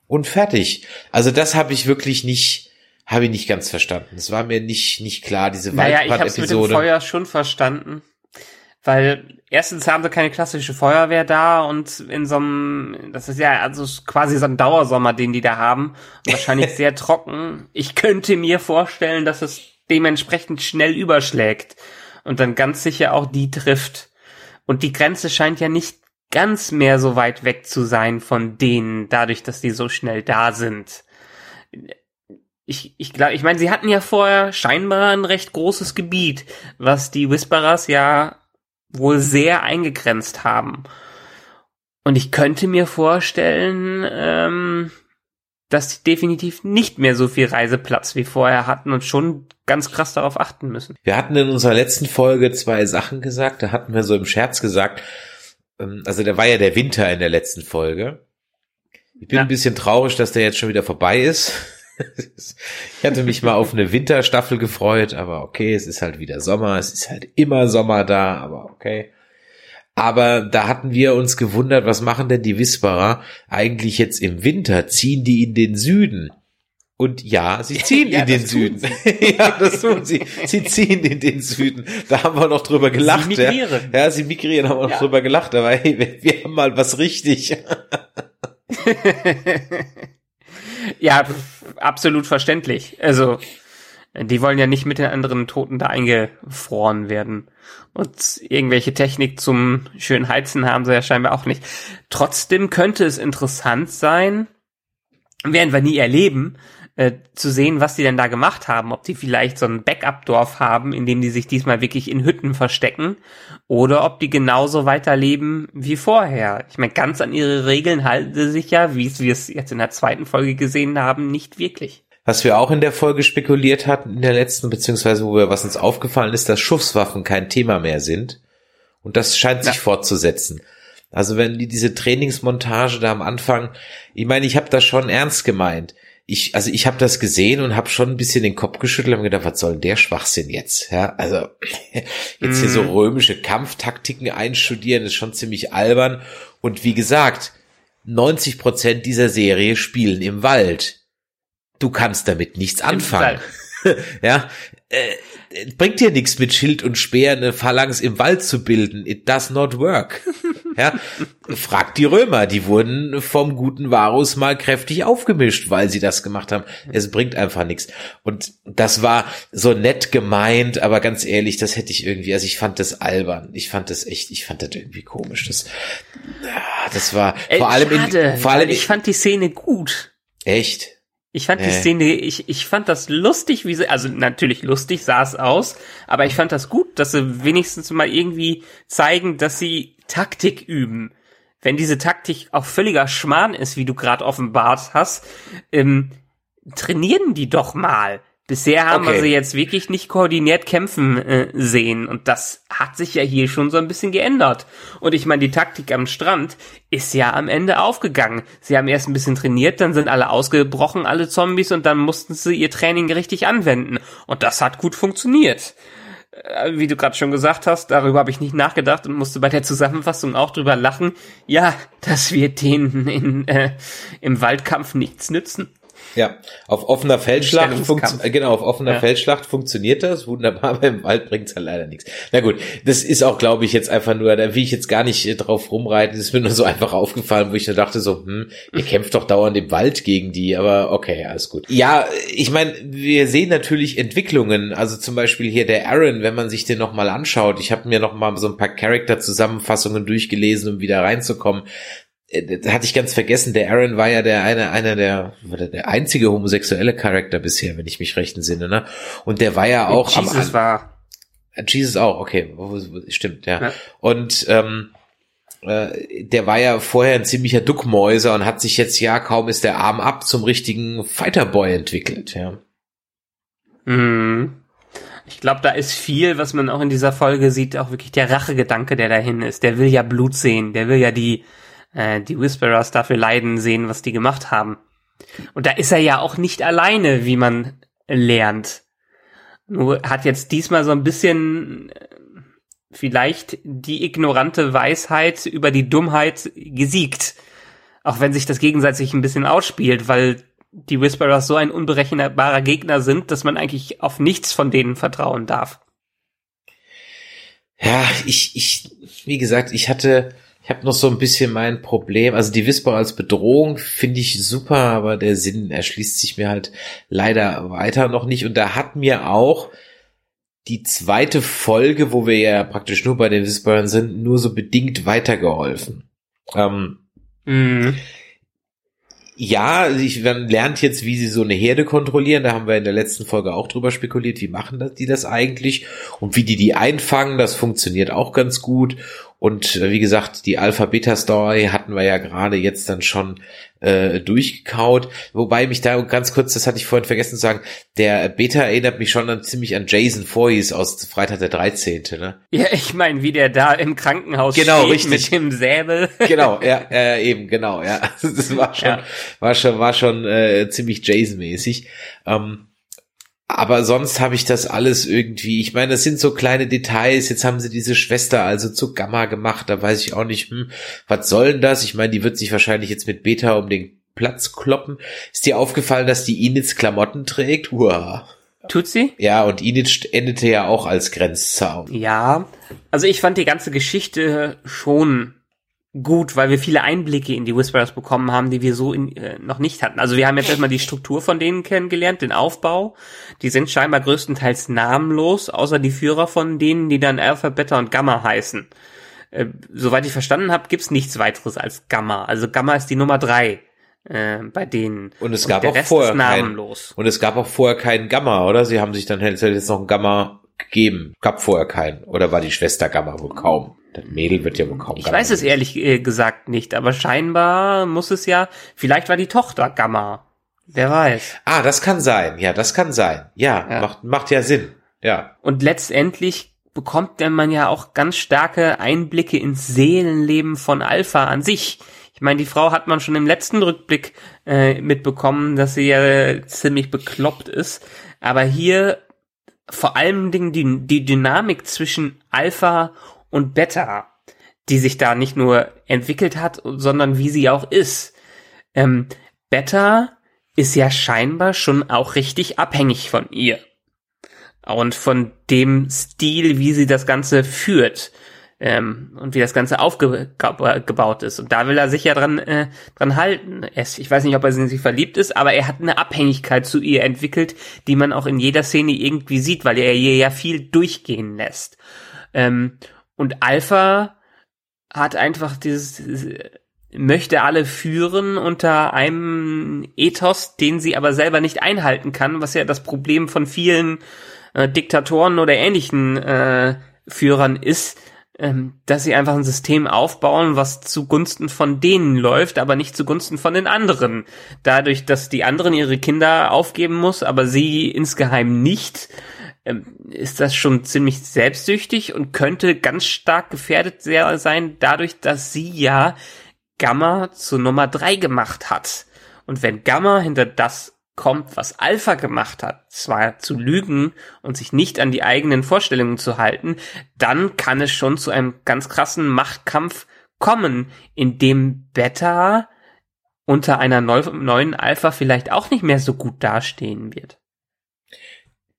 und fertig. Also das habe ich wirklich nicht, habe ich nicht ganz verstanden. Es war mir nicht nicht klar diese Naja, ich habe mit dem Waldbrand-Episode. Feuer schon verstanden. Weil erstens haben sie keine klassische Feuerwehr da und in so einem, das ist ja also quasi so ein Dauersommer, den die da haben. Wahrscheinlich sehr trocken. Ich könnte mir vorstellen, dass es dementsprechend schnell überschlägt und dann ganz sicher auch die trifft. Und die Grenze scheint ja nicht ganz mehr so weit weg zu sein von denen, dadurch, dass die so schnell da sind. Ich, ich glaube, ich meine, sie hatten ja vorher scheinbar ein recht großes Gebiet, was die Whisperers ja wohl sehr eingegrenzt haben. Und ich könnte mir vorstellen, ähm, dass sie definitiv nicht mehr so viel Reiseplatz wie vorher hatten und schon ganz krass darauf achten müssen. Wir hatten in unserer letzten Folge zwei Sachen gesagt. Da hatten wir so im Scherz gesagt, also da war ja der Winter in der letzten Folge. Ich bin Ja. ein bisschen traurig, dass der jetzt schon wieder vorbei ist. Ich hatte mich mal auf eine Winterstaffel gefreut, aber okay, es ist halt wieder Sommer, es ist halt immer Sommer da, aber okay. Aber da hatten wir uns gewundert, was machen denn die Whisperer eigentlich jetzt im Winter? Ziehen die in den Süden? Und ja, sie ziehen Ja, in den Süden. ja, das tun sie. Sie ziehen in den Süden. Da haben wir noch drüber gelacht. migrieren. Ja. ja, sie migrieren, haben wir noch Ja. drüber gelacht. Aber hey, wir, wir haben mal was richtig. Ja, absolut verständlich. Also, die wollen ja nicht mit den anderen Toten da eingefroren werden. Und irgendwelche Technik zum schönen Heizen haben sie ja scheinbar auch nicht. Trotzdem könnte es interessant sein, werden wir nie erleben, äh, zu sehen, was die denn da gemacht haben. Ob die vielleicht so ein Backup-Dorf haben, in dem die sich diesmal wirklich in Hütten verstecken, oder ob die genauso weiterleben wie vorher. Ich meine, ganz an ihre Regeln halten sie sich ja, wie es wir es jetzt in der zweiten Folge gesehen haben, nicht wirklich. Was wir auch in der Folge spekuliert hatten, in der letzten, beziehungsweise wo wir, was uns aufgefallen ist, dass Schusswaffen kein Thema mehr sind. Und das scheint sich Ja. fortzusetzen. Also wenn die diese Trainingsmontage da am Anfang, ich meine, ich habe das schon ernst gemeint. Ich, also ich habe das gesehen und habe schon ein bisschen den Kopf geschüttelt und gedacht, was soll denn der Schwachsinn jetzt? Ja, also jetzt hier so Mhm. römische Kampftaktiken einstudieren, ist schon ziemlich albern. Und wie gesagt, 90 Prozent dieser Serie spielen im Wald. Du kannst damit nichts anfangen. ja, äh, bringt dir nichts mit Schild und Speer eine Phalanx im Wald zu bilden. It does not work. ja, frag die Römer, die wurden vom guten Varus mal kräftig aufgemischt, weil sie das gemacht haben. Es bringt einfach nichts. Und das war so nett gemeint, aber ganz ehrlich, das hätte ich irgendwie, also ich fand das albern. Ich fand das echt, ich fand das irgendwie komisch. Das, ja, das war Ey, vor allem schade, in, vor allem ich fand die Szene gut. echt. Ich fand die. Szene, ich, ich fand das lustig, wie sie, also natürlich lustig sah es aus, aber ich fand das gut, dass sie wenigstens mal irgendwie zeigen, dass sie Taktik üben. Wenn diese Taktik auch völliger Schmarrn ist, wie du gerade offenbart hast, ähm, trainieren die doch mal. Bisher haben Okay. wir sie jetzt wirklich nicht koordiniert kämpfen äh, sehen und das hat sich ja hier schon so ein bisschen geändert. Und ich meine, die Taktik am Strand ist ja am Ende aufgegangen. Sie haben erst ein bisschen trainiert, dann sind alle ausgebrochen, alle Zombies und dann mussten sie ihr Training richtig anwenden und das hat gut funktioniert. Äh, Wie du gerade schon gesagt hast, darüber habe ich nicht nachgedacht und musste bei der Zusammenfassung auch drüber lachen. Ja, das wird denen in, äh, im Waldkampf nichts nützen. Ja, auf offener Feldschlacht, Stellungskampf. funkt, äh, genau, auf offener Ja. Feldschlacht funktioniert das wunderbar, aber im Wald bringt's halt leider nichts. Na gut, das ist auch, glaube ich, jetzt einfach nur, da will ich jetzt gar nicht äh, drauf rumreiten, das ist mir nur so einfach aufgefallen, wo ich nur dachte so, hm, ihr kämpft doch dauernd im Wald gegen die, aber okay, alles gut. Ja, ich meine, wir sehen natürlich Entwicklungen, also zum Beispiel hier der Aaron, wenn man sich den nochmal anschaut, ich habe mir nochmal so ein paar Charakter-Zusammenfassungen durchgelesen, um wieder reinzukommen, äh, da hatte ich ganz vergessen, der Aaron war ja der eine, einer der, der, einzige homosexuelle Charakter bisher, wenn ich mich recht entsinne, ne? Und der war ja auch am Jesus An- war Jesus auch, okay, stimmt, ja. Ja. Und ähm, äh, der war ja vorher ein ziemlicher Duckmäuser und hat sich jetzt ja kaum ist der Arm ab zum richtigen Fighterboy entwickelt, ja. Mhm. Ich glaube, da ist viel, was man auch in dieser Folge sieht, auch wirklich der Rachegedanke, der dahin ist. Der will ja Blut sehen, der will ja die, äh, die Whisperers dafür leiden sehen, was die gemacht haben. Und da ist er ja auch nicht alleine, wie man lernt. Nur hat jetzt diesmal so ein bisschen äh, vielleicht die ignorante Weisheit über die Dummheit gesiegt. Auch wenn sich das gegenseitig ein bisschen ausspielt, weil die Whisperers so ein unberechenbarer Gegner sind, dass man eigentlich auf nichts von denen vertrauen darf. Ja, ich, ich, wie gesagt, ich hatte, ich habe noch so ein bisschen mein Problem. Also die Whisper als Bedrohung finde ich super, aber der Sinn erschließt sich mir halt leider weiter noch nicht. Und da hat mir auch die zweite Folge, wo wir ja praktisch nur bei den Whisperern sind, nur so bedingt weitergeholfen. Ähm, Mhm. ja, ich, man lernt jetzt, wie sie so eine Herde kontrollieren. Da haben wir in der letzten Folge auch drüber spekuliert, wie machen das, die das eigentlich und wie die die einfangen. Das funktioniert auch ganz gut. Und äh, wie gesagt, die Alpha-Beta-Story hatten wir ja gerade jetzt dann schon äh, durchgekaut. Wobei mich da ganz kurz, das hatte ich vorhin vergessen zu sagen, der Beta erinnert mich schon an, ziemlich an Jason Voorhees aus Freitag der 13. Ne? Ja, ich meine, wie der da im Krankenhaus Genau, steht richtig. mit dem Säbel. genau, ja, äh, eben, genau, ja. Das war schon, Ja. war schon, war schon äh, ziemlich Jason-mäßig. Ähm, aber sonst habe ich das alles irgendwie, ich meine, das sind so kleine Details. Jetzt haben sie diese Schwester also zu Gamma gemacht, da weiß ich auch nicht, hm, was soll denn das? Ich meine, die wird sich wahrscheinlich jetzt mit Beta um den Platz kloppen. Ist dir aufgefallen, dass die Inits Klamotten trägt? Uah. Tut sie? Ja, und Init endete ja auch als Grenzzaun. Ja. Also ich fand die ganze Geschichte schon gut, weil wir viele Einblicke in die Whisperers bekommen haben, die wir so in, äh, noch nicht hatten. Also wir haben jetzt erstmal die Struktur von denen kennengelernt, den Aufbau. Die sind scheinbar größtenteils namenlos, außer die Führer von denen, die dann Alpha, Beta und Gamma heißen. Äh, soweit ich verstanden habe, gibt's nichts weiteres als Gamma. Also Gamma ist die Nummer drei äh, bei denen. Und es gab der auch Rest vorher ist kein- namenlos. Und es gab auch vorher keinen Gamma, oder? Sie haben sich dann jetzt jetzt noch einen Gamma gegeben. Gab vorher keinen. Oder war die Schwester Gamma wohl kaum? Das Mädel wird ja wohl kaum Ich Gamma. weiß es ehrlich äh, gesagt nicht, aber scheinbar muss es ja, vielleicht war die Tochter Gamma. Wer weiß. Ah, das kann sein. Ja, das kann sein. Ja, Ja. Macht, macht ja Sinn. Ja. Und letztendlich bekommt denn man ja auch ganz starke Einblicke ins Seelenleben von Alpha an sich. Ich meine, die Frau hat man schon im letzten Rückblick äh, mitbekommen, dass sie ja ziemlich bekloppt ist. Aber hier vor allen Dingen die, die Dynamik zwischen Alpha und Beta, die sich da nicht nur entwickelt hat, sondern wie sie auch ist. Ähm, Beta ist ja scheinbar schon auch richtig abhängig von ihr. Und von dem Stil, wie sie das Ganze führt. Ähm, und wie das Ganze aufgebaut ist. Und da will er sich ja dran, äh, dran halten. Es, ich weiß nicht, ob er in sie verliebt ist, aber er hat eine Abhängigkeit zu ihr entwickelt, die man auch in jeder Szene irgendwie sieht, weil er ihr ja viel durchgehen lässt. Ähm, und Alpha hat einfach dieses, dieses möchte alle führen unter einem Ethos, den sie aber selber nicht einhalten kann, was ja das Problem von vielen äh, Diktatoren oder ähnlichen äh, Führern ist, dass sie einfach ein System aufbauen, was zugunsten von denen läuft, aber nicht zugunsten von den anderen. Dadurch, dass die anderen ihre Kinder aufgeben muss, aber sie insgeheim nicht, ähm, ist das schon ziemlich selbstsüchtig und könnte ganz stark gefährdet sein, dadurch, dass sie ja Gamma zu Nummer drei gemacht hat. Und wenn Gamma hinter das kommt, was Alpha gemacht hat, zwar zu lügen und sich nicht an die eigenen Vorstellungen zu halten, dann kann es schon zu einem ganz krassen Machtkampf kommen, in dem Beta unter einer neuen Alpha vielleicht auch nicht mehr so gut dastehen wird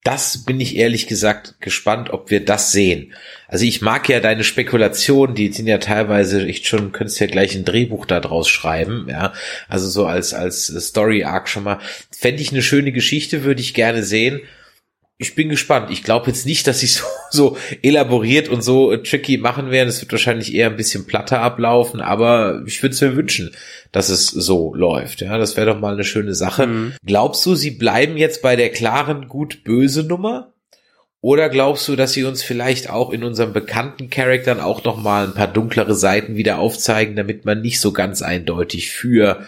das bin ich ehrlich gesagt gespannt, ob wir das sehen. Also ich mag ja deine Spekulationen, die sind ja teilweise echt schon, könntest ja gleich ein Drehbuch da draus schreiben, ja. Also so als, als Story Arc schon mal. Fände ich eine schöne Geschichte, würde ich gerne sehen ich bin gespannt. Ich glaube jetzt nicht, dass sie so, so elaboriert und so tricky machen werden. Es wird wahrscheinlich eher ein bisschen platter ablaufen, aber ich würde es mir wünschen, dass es so läuft. Ja, das wäre doch mal eine schöne Sache. Mhm. Glaubst du, sie bleiben jetzt bei der klaren gut-böse Nummer? Oder glaubst du, dass sie uns vielleicht auch in unseren bekannten Charaktern auch noch mal ein paar dunklere Seiten wieder aufzeigen, damit man nicht so ganz eindeutig für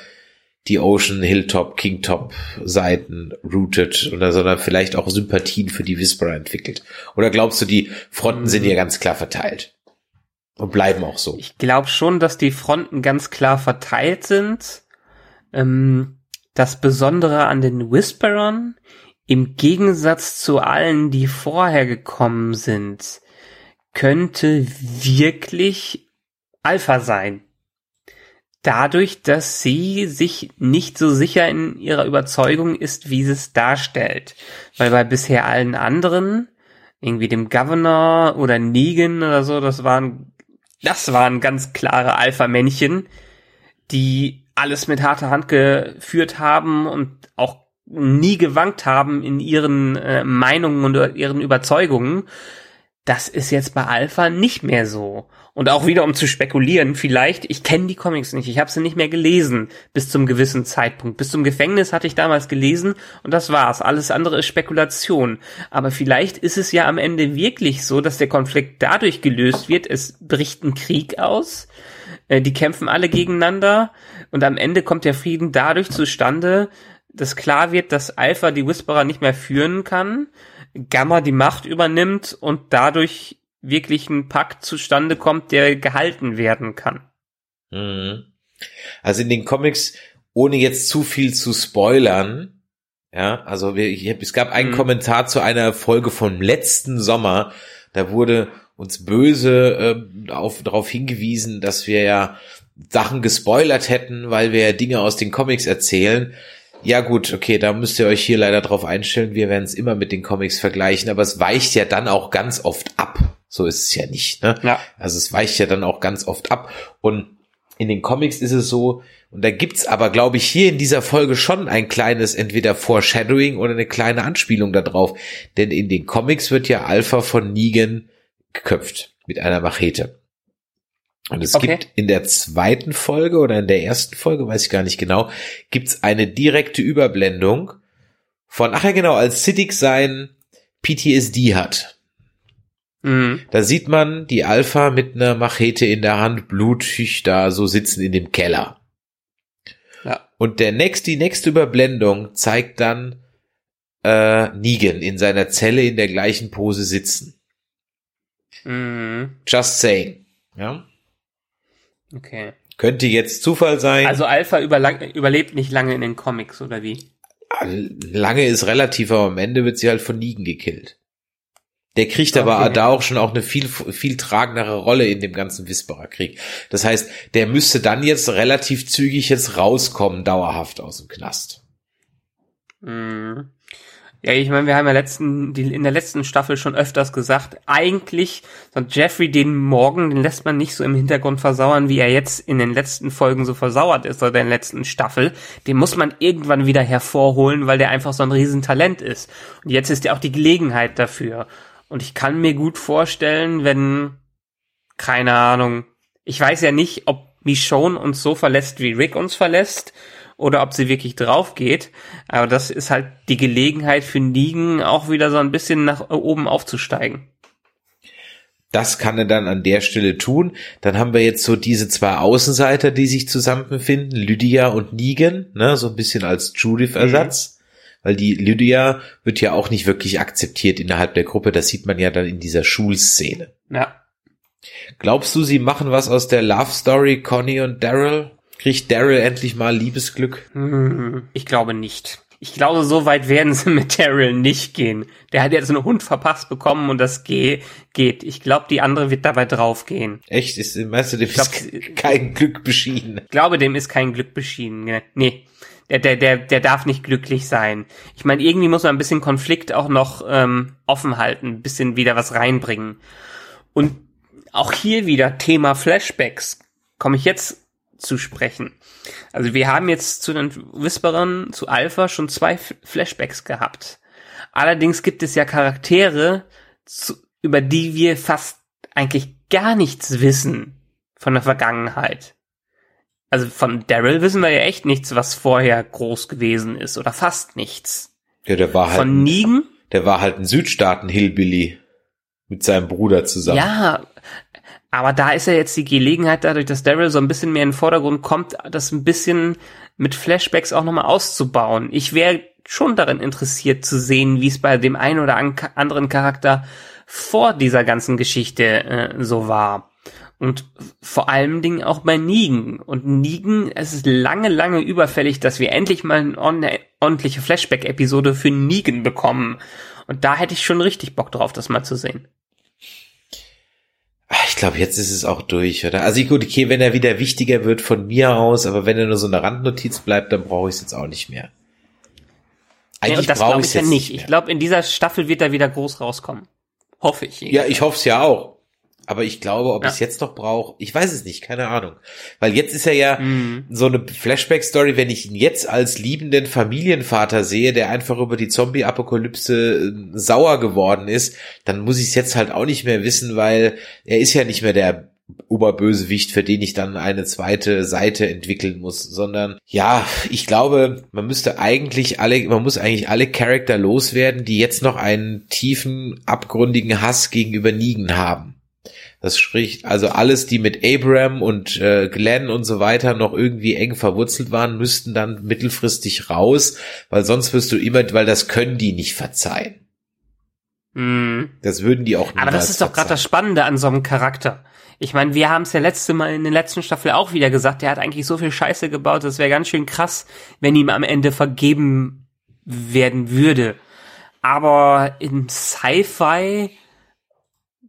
die Ocean, Hilltop, Kingtop Seiten routet oder sondern vielleicht auch Sympathien für die Whisperer entwickelt? Oder glaubst du, die Fronten sind hier ganz klar verteilt? Und bleiben auch so? Ich glaube schon, dass die Fronten ganz klar verteilt sind. Ähm, das Besondere an den Whisperern, im Gegensatz zu allen, die vorher gekommen sind, könnte wirklich Alpha sein dadurch, dass sie sich nicht so sicher in ihrer Überzeugung ist, wie sie es darstellt. Weil bei bisher allen anderen, irgendwie dem Governor oder Negan oder so, das waren, das waren ganz klare Alpha-Männchen, die alles mit harter Hand geführt haben und auch nie gewankt haben in ihren äh, Meinungen und ihren Überzeugungen. Das ist jetzt bei Alpha nicht mehr so. Und auch wieder um zu spekulieren, vielleicht, ich kenne die Comics nicht, ich habe sie nicht mehr gelesen bis zum gewissen Zeitpunkt. Bis zum Gefängnis hatte ich damals gelesen und das war's. Alles andere ist Spekulation. Aber vielleicht ist es ja am Ende wirklich so, dass der Konflikt dadurch gelöst wird, es bricht ein Krieg aus, äh, die kämpfen alle gegeneinander und am Ende kommt der Frieden dadurch zustande, dass klar wird, dass Alpha die Whisperer nicht mehr führen kann, Gamma die Macht übernimmt und dadurch wirklich ein Pakt zustande kommt, der gehalten werden kann. Mhm. Also in den Comics, ohne jetzt zu viel zu spoilern, ja, also wir, ich es gab einen mhm. Kommentar zu einer Folge vom letzten Sommer, da wurde uns böse äh, auf, darauf hingewiesen, dass wir ja Sachen gespoilert hätten, weil wir ja Dinge aus den Comics erzählen. Ja gut, okay, da müsst ihr euch hier leider drauf einstellen. Wir werden es immer mit den Comics vergleichen, aber es weicht ja dann auch ganz oft ab. So ist es ja nicht. Ne? Ja. Also es weicht ja dann auch ganz oft ab. Und in den Comics ist es so, und da gibt's aber, glaube ich, hier in dieser Folge schon ein kleines entweder Foreshadowing oder eine kleine Anspielung darauf. Denn in den Comics wird ja Alpha von Negan geköpft mit einer Machete. Und es okay. gibt in der zweiten Folge oder in der ersten Folge, weiß ich gar nicht genau, gibt's eine direkte Überblendung von, ach ja genau, als Siddiq sein PTSD hat. Mhm. Da sieht man die Alpha mit einer Machete in der Hand, blutig da so sitzen in dem Keller. Ja. Und der nächste, die nächste Überblendung zeigt dann äh, Negan in seiner Zelle in der gleichen Pose sitzen. Mhm. Just saying. Ja. Okay. Könnte jetzt Zufall sein. Also Alpha überlebt nicht lange in den Comics, oder wie? Lange ist relativ, aber am Ende wird sie halt von Negan gekillt. Der kriegt okay. aber da auch schon auch eine viel, viel tragendere Rolle in dem ganzen Whisperer-Krieg. Das heißt, der müsste dann jetzt relativ zügig jetzt rauskommen, dauerhaft aus dem Knast. Mhm. Ja, ich meine, wir haben ja letzten, die, in der letzten Staffel schon öfters gesagt, eigentlich, so Jeffrey den Morgen, den lässt man nicht so im Hintergrund versauern, wie er jetzt in den letzten Folgen so versauert ist, oder in der letzten Staffel. Den muss man irgendwann wieder hervorholen, weil der einfach so ein Riesentalent ist. Und jetzt ist ja auch die Gelegenheit dafür. Und ich kann mir gut vorstellen, wenn, keine Ahnung, ich weiß ja nicht, ob Michonne uns so verlässt, wie Rick uns verlässt, oder ob sie wirklich drauf geht. Aber das ist halt die Gelegenheit für Negan auch wieder so ein bisschen nach oben aufzusteigen. das kann er dann an der Stelle tun. Dann haben wir jetzt so diese zwei Außenseiter, die sich zusammenfinden, Lydia und Negan, ne, so ein bisschen als Judith-Ersatz. Mhm. Weil die Lydia wird ja auch nicht wirklich akzeptiert innerhalb der Gruppe. Das sieht man ja dann in dieser Schulszene. Ja. Glaubst du, sie machen was aus der Love Story Conny und Daryl? Kriegt Daryl endlich mal Liebesglück? Hm, ich glaube nicht. Ich glaube, so weit werden sie mit Daryl nicht gehen. Der hat jetzt einen Hund verpasst bekommen und das geht. Ich glaube, die andere wird dabei draufgehen. Echt? Ist, meinst du, dem glaub, ist kein Glück beschieden? Ich glaube, dem ist kein Glück beschieden. Ne? Nee. Der, der, der, der darf nicht glücklich sein. Ich meine, irgendwie muss man ein bisschen Konflikt auch noch ähm, offen halten, ein bisschen wieder was reinbringen. Und auch hier wieder Thema Flashbacks. Komme ich jetzt zu sprechen. Also wir haben jetzt zu den Whisperern, zu Alpha schon zwei Flashbacks gehabt. Allerdings gibt es ja Charaktere, zu, über die wir fast eigentlich gar nichts wissen von der Vergangenheit. Also von Daryl wissen wir ja echt nichts, was vorher groß gewesen ist oder fast nichts. Ja, der war halt. Von Negan? Der war halt ein Südstaaten-Hillbilly mit seinem Bruder zusammen. Ja, aber da ist ja jetzt die Gelegenheit, dadurch, dass Daryl so ein bisschen mehr in den Vordergrund kommt, das ein bisschen mit Flashbacks auch nochmal auszubauen. Ich wäre schon darin interessiert zu sehen, wie es bei dem einen oder anderen Charakter vor dieser ganzen Geschichte äh, so war. Und vor allem Dingen auch bei Negan. Und Negan, es ist lange, lange überfällig, dass wir endlich mal eine ordentliche Flashback-Episode für Negan bekommen. Und da hätte ich schon richtig Bock drauf, das mal zu sehen. Ah, ich glaube, jetzt ist es auch durch, oder? Also gut, okay, wenn er wieder wichtiger wird von mir aus, aber wenn er nur so eine Randnotiz bleibt, dann brauche ich es jetzt auch nicht mehr. Eigentlich ja, brauche ich es ja nicht. nicht ich glaube, in dieser Staffel wird er wieder groß rauskommen. Hoffe ich. Ja, ich hoffe es ja auch. Aber ich glaube, ob ja. ich es jetzt noch brauche, ich weiß es nicht, keine Ahnung. Weil jetzt ist er ja mhm. so eine Flashback-Story, wenn ich ihn jetzt als liebenden Familienvater sehe, der einfach über die Zombie-Apokalypse äh, sauer geworden ist, dann muss ich es jetzt halt auch nicht mehr wissen, weil er ist ja nicht mehr der Oberbösewicht, für den ich dann eine zweite Seite entwickeln muss, sondern ja, ich glaube, man müsste eigentlich alle, man muss eigentlich alle Charakter loswerden, die jetzt noch einen tiefen, abgründigen Hass gegenüber Negan haben. Das spricht also alles, die mit Abraham und äh, Glenn und so weiter noch irgendwie eng verwurzelt waren, müssten dann mittelfristig raus, weil sonst wirst du immer, weil das können die nicht verzeihen. Mm. Das würden die auch nicht. Aber das ist doch gerade das Spannende an so einem Charakter. Ich meine, wir haben es ja letzte Mal in der letzten Staffel auch wieder gesagt, der hat eigentlich so viel Scheiße gebaut, das wäre ganz schön krass, wenn ihm am Ende vergeben werden würde. Aber in Sci-Fi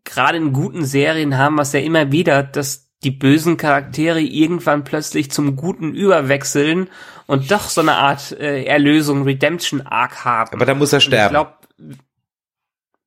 gerade in guten Serien haben wir es ja immer wieder, dass die bösen Charaktere irgendwann plötzlich zum Guten überwechseln und doch so eine Art äh, Erlösung, Redemption Arc haben. Aber da muss er sterben. Glaub,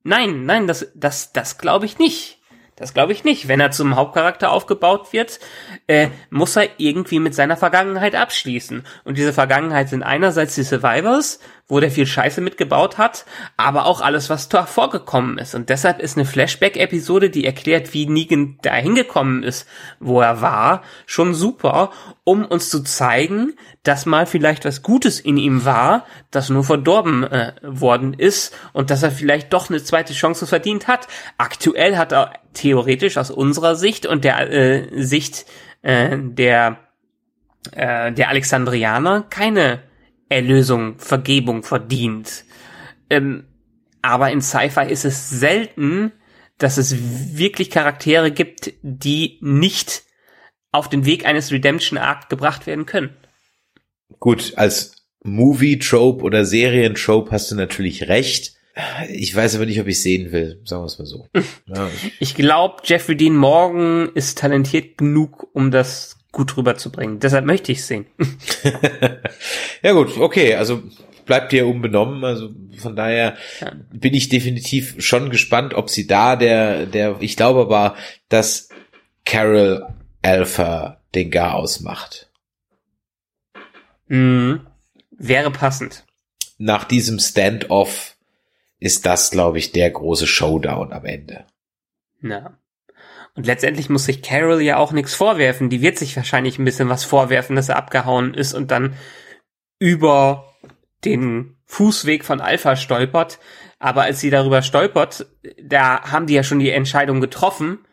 nein, nein, das, das, das glaube ich nicht. Das glaube ich nicht. Wenn er zum Hauptcharakter aufgebaut wird, äh, muss er irgendwie mit seiner Vergangenheit abschließen. Und diese Vergangenheit sind einerseits die Survivors, wo der viel Scheiße mitgebaut hat, aber auch alles, was da vorgekommen ist. Und deshalb ist eine Flashback-Episode, die erklärt, wie Negan da hingekommen ist, wo er war, schon super, um uns zu zeigen, dass mal vielleicht was Gutes in ihm war, das nur verdorben äh, worden ist und dass er vielleicht doch eine zweite Chance verdient hat. Aktuell hat er theoretisch aus unserer Sicht und der äh, Sicht äh, der äh, der Alexandrianer keine Erlösung, Vergebung verdient. Ähm, aber in Sci-Fi ist es selten, dass es wirklich Charaktere gibt, die nicht auf den Weg eines Redemption Arc gebracht werden können. Gut, als Movie-Trope oder Serien-Trope hast du natürlich recht. Ich weiß aber nicht, ob ich sehen will, sagen wir es mal so. Ja. Ich glaube, Jeffrey Dean Morgan ist talentiert genug, um das gut rüberzubringen. Deshalb möchte ich sehen. ja gut, okay, also bleibt dir unbenommen. Also von daher ja. bin ich definitiv schon gespannt, ob sie da der, der, ich glaube aber, dass Carol Alpha den Gar ausmacht. Mhm. Wäre passend. Nach diesem Standoff ist das, glaube ich, der große Showdown am Ende. Na. Und letztendlich muss sich Carol ja auch nichts vorwerfen. Die wird sich wahrscheinlich ein bisschen was vorwerfen, dass er abgehauen ist und dann über den Fußweg von Alpha stolpert. Aber als sie darüber stolpert, da haben die ja schon die Entscheidung getroffen,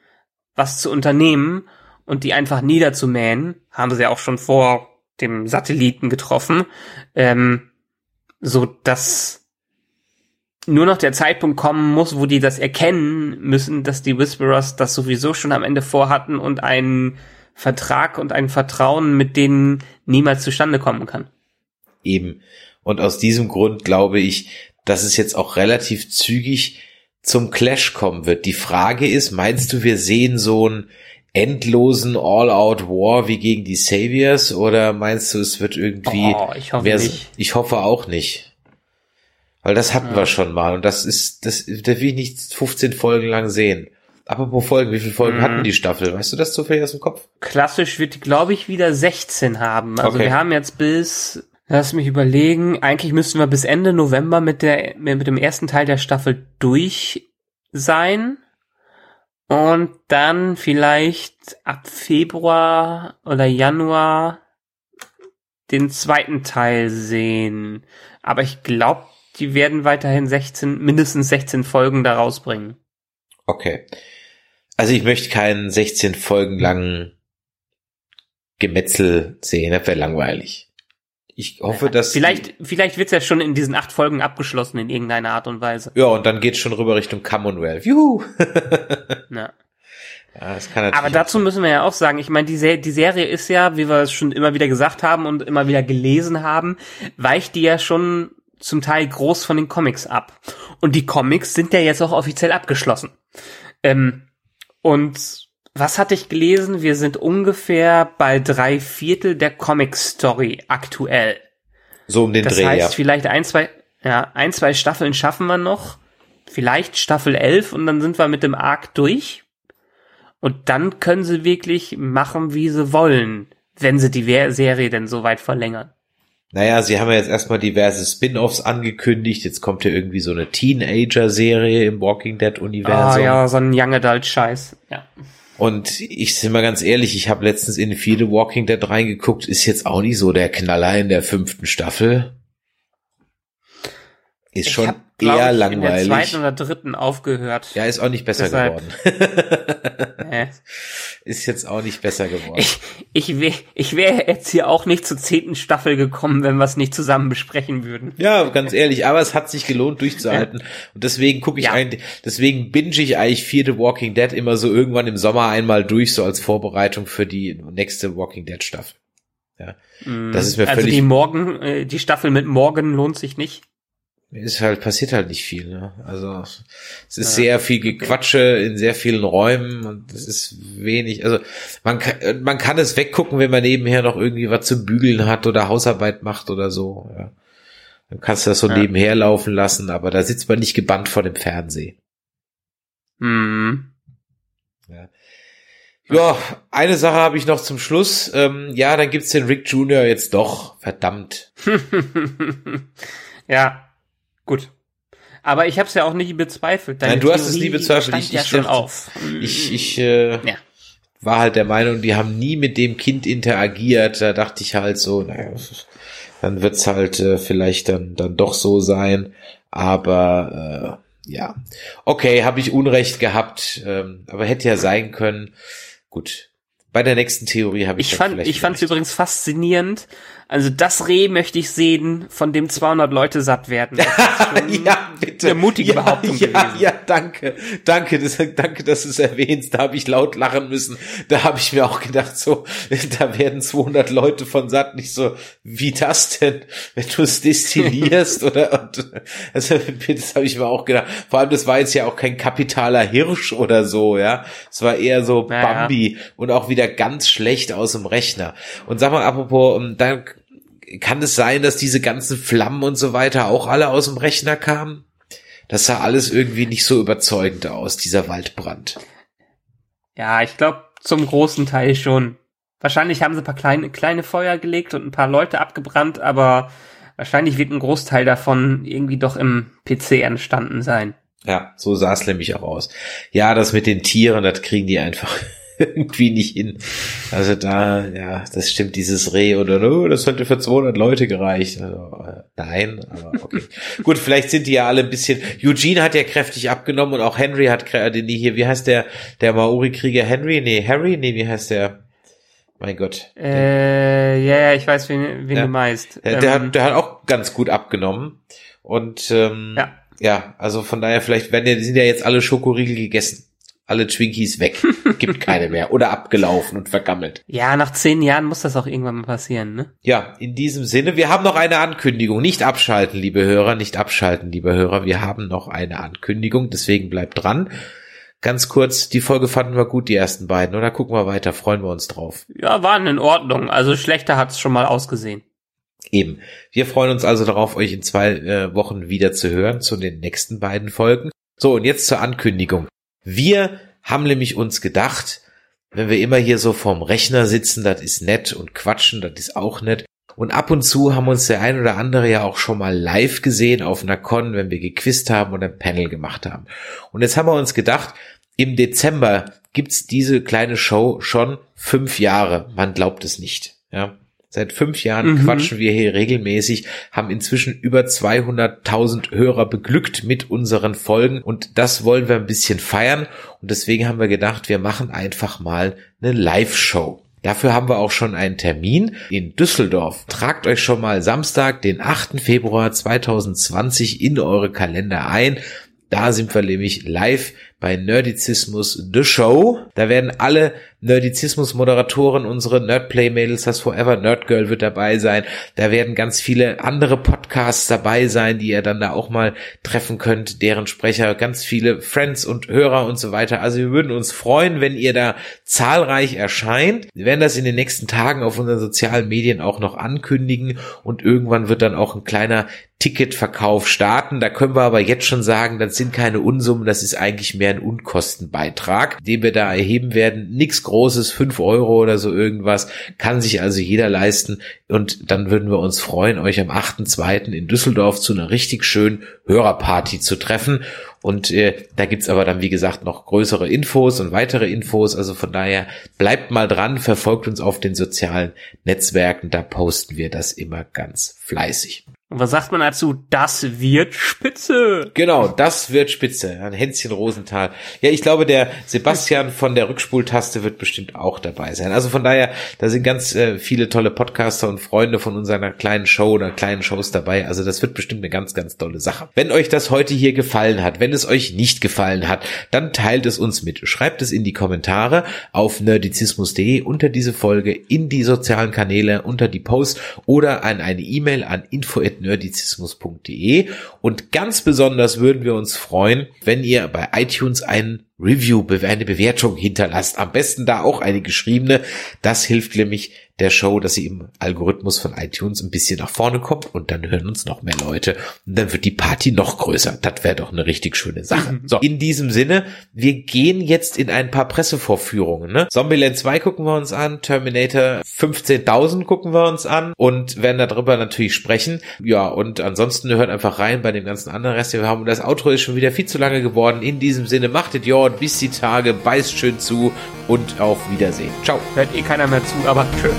was zu unternehmen und die einfach niederzumähen. Haben sie ja auch schon vor dem Satelliten getroffen. Ähm, so dass nur noch der Zeitpunkt kommen muss, wo die das erkennen müssen, dass die Whisperers das sowieso schon am Ende vorhatten und einen Vertrag und ein Vertrauen mit denen niemals zustande kommen kann. Eben. Und aus diesem Grund glaube ich, dass es jetzt auch relativ zügig zum Clash kommen wird. Die Frage ist, meinst du, wir sehen so einen endlosen All-Out-War wie gegen die Saviors oder meinst du, es wird irgendwie Oh, ich hoffe nicht. ich hoffe auch nicht. Weil das hatten Ja. wir schon mal und das ist, das, das will ich nicht 15 Folgen lang sehen. Apropos Folgen, wie viele Folgen Mhm. hatten die Staffel? Weißt du das zufällig aus dem Kopf? Klassisch wird die, glaube ich, wieder 16 haben. Also Okay. wir haben jetzt bis, lass mich überlegen, eigentlich müssten wir bis Ende November mit der, mit dem ersten Teil der Staffel durch sein. Und dann vielleicht ab Februar oder Januar den zweiten Teil sehen. Aber ich glaube, die werden weiterhin 16, mindestens 16 Folgen da rausbringen. Okay. Also ich möchte keinen 16 Folgen langen Gemetzel sehen, das wäre langweilig. Ich hoffe, dass. Vielleicht, vielleicht wird's ja schon in diesen acht Folgen abgeschlossen in irgendeiner Art und Weise. Ja, und dann geht's schon rüber Richtung Commonwealth. Juhu! Ja. Ja, das kann Aber dazu müssen wir ja auch sagen, ich meine, die, Se die Serie ist ja, wie wir es schon immer wieder gesagt haben und immer wieder gelesen haben, weicht die ja schon zum Teil groß von den Comics ab. Und die Comics sind ja jetzt auch offiziell abgeschlossen. Ähm, und was hatte ich gelesen? Wir sind ungefähr bei drei Viertel der Comic-Story aktuell. so um den Das Dreh, heißt, ja. vielleicht ein, zwei, ja, ein, zwei Staffeln schaffen wir noch. Vielleicht Staffel 11 und dann sind wir mit dem Arc durch. Und dann können sie wirklich machen, wie sie wollen, wenn sie die Serie denn so weit verlängern. Naja, sie haben ja jetzt erstmal diverse Spin-offs angekündigt. Jetzt kommt ja irgendwie so eine Teenager-Serie im Walking Ah Dead-Universum. ja, so ein Young Adult Scheiß. Ja. Und ich bin mal ganz ehrlich, ich habe letztens in viele Walking Dead reingeguckt, ist jetzt auch nicht so der Knaller in der fünften Staffel. Ist schon hab, eher ich, langweilig. In der zweiten oder dritten aufgehört. Ja, ist auch nicht besser Deshalb- geworden. Äh. ist jetzt auch nicht besser geworden. Ich, ich wäre ich wär jetzt hier auch nicht zur zehnten Staffel gekommen, wenn wir es nicht zusammen besprechen würden. Ja, ganz ehrlich, aber es hat sich gelohnt durchzuhalten. Und deswegen gucke ich Ja. eigentlich, deswegen binge ich eigentlich vierte Walking Dead immer so irgendwann im Sommer einmal durch, so als Vorbereitung für die nächste Walking Dead Staffel. Das ist mir also völlig- die Morgen, äh, die Staffel mit Morgen lohnt sich nicht. Ist halt, passiert halt nicht viel, ne? Also, es ist Ja. sehr viel Gequatsche in sehr vielen Räumen und es ist wenig, also, man kann, man kann es weggucken, wenn man nebenher noch irgendwie was zum Bügeln hat oder Hausarbeit macht oder so, ja. Dann kannst du das so Ja. nebenher laufen lassen, aber da sitzt man nicht gebannt vor dem Fernseher. Hm. Ja, eine Sache habe ich noch zum Schluss. Ähm, ja, dann gibt's den Rick Jr. jetzt doch. Verdammt. ja, gut. Aber ich habe es ja auch nie bezweifelt. Deine Nein, du hast es nie Theorie bezweifelt. Ich- ja ich schon auf. Ich, ich äh, Ja. war halt der Meinung, die haben nie mit dem Kind interagiert. Da dachte ich halt so, naja, dann wird's halt äh, vielleicht dann, dann doch so sein. Aber äh, ja, okay, habe ich Unrecht gehabt, ähm, aber hätte ja sein können. Gut. Bei der nächsten Theorie habe ich Ich fand, ich fand es übrigens faszinierend. Also das Reh möchte ich sehen, von dem 200 Leute satt werden. Ja, bitte. eine mutige ja, Behauptung ja, gewesen. Ja, danke. Danke, das, danke, dass du es erwähnst. Da habe ich laut lachen müssen. Da habe ich mir auch gedacht, so, da werden 200 Leute von satt. Nicht so, wie das denn, wenn du es destillierst oder, und, also, das habe ich mir auch gedacht. Vor allem, das war jetzt ja auch kein kapitaler Hirsch oder so, ja. Es war eher so Ja, ja. Bambi und auch wieder ganz schlecht aus dem Rechner. Und sag mal, apropos, um, dann kann es sein, dass diese ganzen Flammen und so weiter auch alle aus dem Rechner kamen? Das sah alles irgendwie nicht so überzeugend aus, dieser Waldbrand. Ja, ich glaube zum großen Teil schon. Wahrscheinlich haben sie ein paar kleine, kleine Feuer gelegt und ein paar Leute abgebrannt, aber wahrscheinlich wird ein Großteil davon irgendwie doch im PC entstanden sein. Ja, so sah es nämlich auch aus. Ja, das mit den Tieren, das kriegen die einfach, irgendwie nicht hin. Also da, ja, das stimmt, dieses Reh oder oh, das hätte für 200 Leute gereicht. Also, äh, nein, aber okay. Gut, vielleicht sind die ja alle ein bisschen, Eugene hat ja kräftig abgenommen und auch Henry hat, den die hier, wie heißt der, der Maori-Krieger Henry? Nee, Harry? Nee, wie heißt der? Mein Gott. Äh, ja, ja, ich weiß, wen, wen ja. du meinst. Der, der, ähm, hat, der hat auch ganz gut abgenommen. Und ähm, ja. ja, also von daher, vielleicht werden ja, die sind ja jetzt alle Schokoriegel gegessen alle Twinkies weg. Gibt keine mehr. Oder abgelaufen und vergammelt. Ja, nach zehn Jahren muss das auch irgendwann mal passieren, ne? Ja, in diesem Sinne, wir haben noch eine Ankündigung. Nicht abschalten, liebe Hörer, nicht abschalten, liebe Hörer. Wir haben noch eine Ankündigung, deswegen bleibt dran. Ganz kurz, die Folge fanden wir gut, die ersten beiden, oder? Gucken wir weiter, freuen wir uns drauf. Ja, waren in Ordnung. Also schlechter hat's schon mal ausgesehen. Eben. Wir freuen uns also darauf, euch in zwei äh, Wochen wieder zu hören, zu den nächsten beiden Folgen. So, und jetzt zur Ankündigung. Wir haben nämlich uns gedacht, wenn wir immer hier so vorm Rechner sitzen, das ist nett und quatschen, das ist auch nett. Und ab und zu haben uns der ein oder andere ja auch schon mal live gesehen auf einer Con, wenn wir gequizt haben oder ein Panel gemacht haben. Und jetzt haben wir uns gedacht, im Dezember gibt's diese kleine Show schon fünf Jahre. Man glaubt es nicht. Ja. Seit fünf Jahren mhm. quatschen wir hier regelmäßig, haben inzwischen über 200.000 Hörer beglückt mit unseren Folgen und das wollen wir ein bisschen feiern und deswegen haben wir gedacht, wir machen einfach mal eine Live-Show. Dafür haben wir auch schon einen Termin in Düsseldorf. Tragt euch schon mal Samstag, den 8. Februar 2020 in eure Kalender ein. Da sind wir nämlich live bei Nerdizismus The Show. Da werden alle Nerdizismus-Moderatoren, unsere Nerdplay-Mädels, das Forever Nerdgirl wird dabei sein. Da werden ganz viele andere Podcasts dabei sein, die ihr dann da auch mal treffen könnt, deren Sprecher, ganz viele Friends und Hörer und so weiter. Also wir würden uns freuen, wenn ihr da zahlreich erscheint. Wir werden das in den nächsten Tagen auf unseren sozialen Medien auch noch ankündigen und irgendwann wird dann auch ein kleiner Ticketverkauf starten. Da können wir aber jetzt schon sagen, das sind keine Unsummen, das ist eigentlich mehr ein Unkostenbeitrag, den wir da erheben werden. Nichts Großes, fünf Euro oder so irgendwas, kann sich also jeder leisten. Und dann würden wir uns freuen, euch am 8.2. in Düsseldorf zu einer richtig schönen Hörerparty zu treffen. Und äh, da gibt's aber dann, wie gesagt, noch größere Infos und weitere Infos. Also von daher bleibt mal dran, verfolgt uns auf den sozialen Netzwerken. Da posten wir das immer ganz fleißig. Und was sagt man dazu? Das wird spitze. Genau, das wird spitze. Ein Hänschen Rosenthal. Ja, ich glaube, der Sebastian von der Rückspultaste wird bestimmt auch dabei sein. Also von daher, da sind ganz äh, viele tolle Podcaster und Freunde von unserer kleinen Show oder kleinen Shows dabei. Also das wird bestimmt eine ganz, ganz tolle Sache. Wenn euch das heute hier gefallen hat, wenn es euch nicht gefallen hat, dann teilt es uns mit. Schreibt es in die Kommentare auf nerdizismus.de unter diese Folge, in die sozialen Kanäle, unter die Posts oder an eine E-Mail an info@ nerdizismus.de und ganz besonders würden wir uns freuen, wenn ihr bei iTunes einen Review, eine Bewertung hinterlasst. Am besten da auch eine geschriebene. Das hilft nämlich der Show, dass sie im Algorithmus von iTunes ein bisschen nach vorne kommt und dann hören uns noch mehr Leute und dann wird die Party noch größer. Das wäre doch eine richtig schöne Sache. Mhm. So, in diesem Sinne, wir gehen jetzt in ein paar Pressevorführungen. Ne? Zombieland 2 gucken wir uns an, Terminator 15.000 gucken wir uns an und werden darüber natürlich sprechen. Ja, und ansonsten hört einfach rein bei dem ganzen anderen Rest, den wir haben. das Outro ist schon wieder viel zu lange geworden. In diesem Sinne, macht es ja bis die Tage, beißt schön zu und auf Wiedersehen. Ciao. Hört eh keiner mehr zu, aber tschö.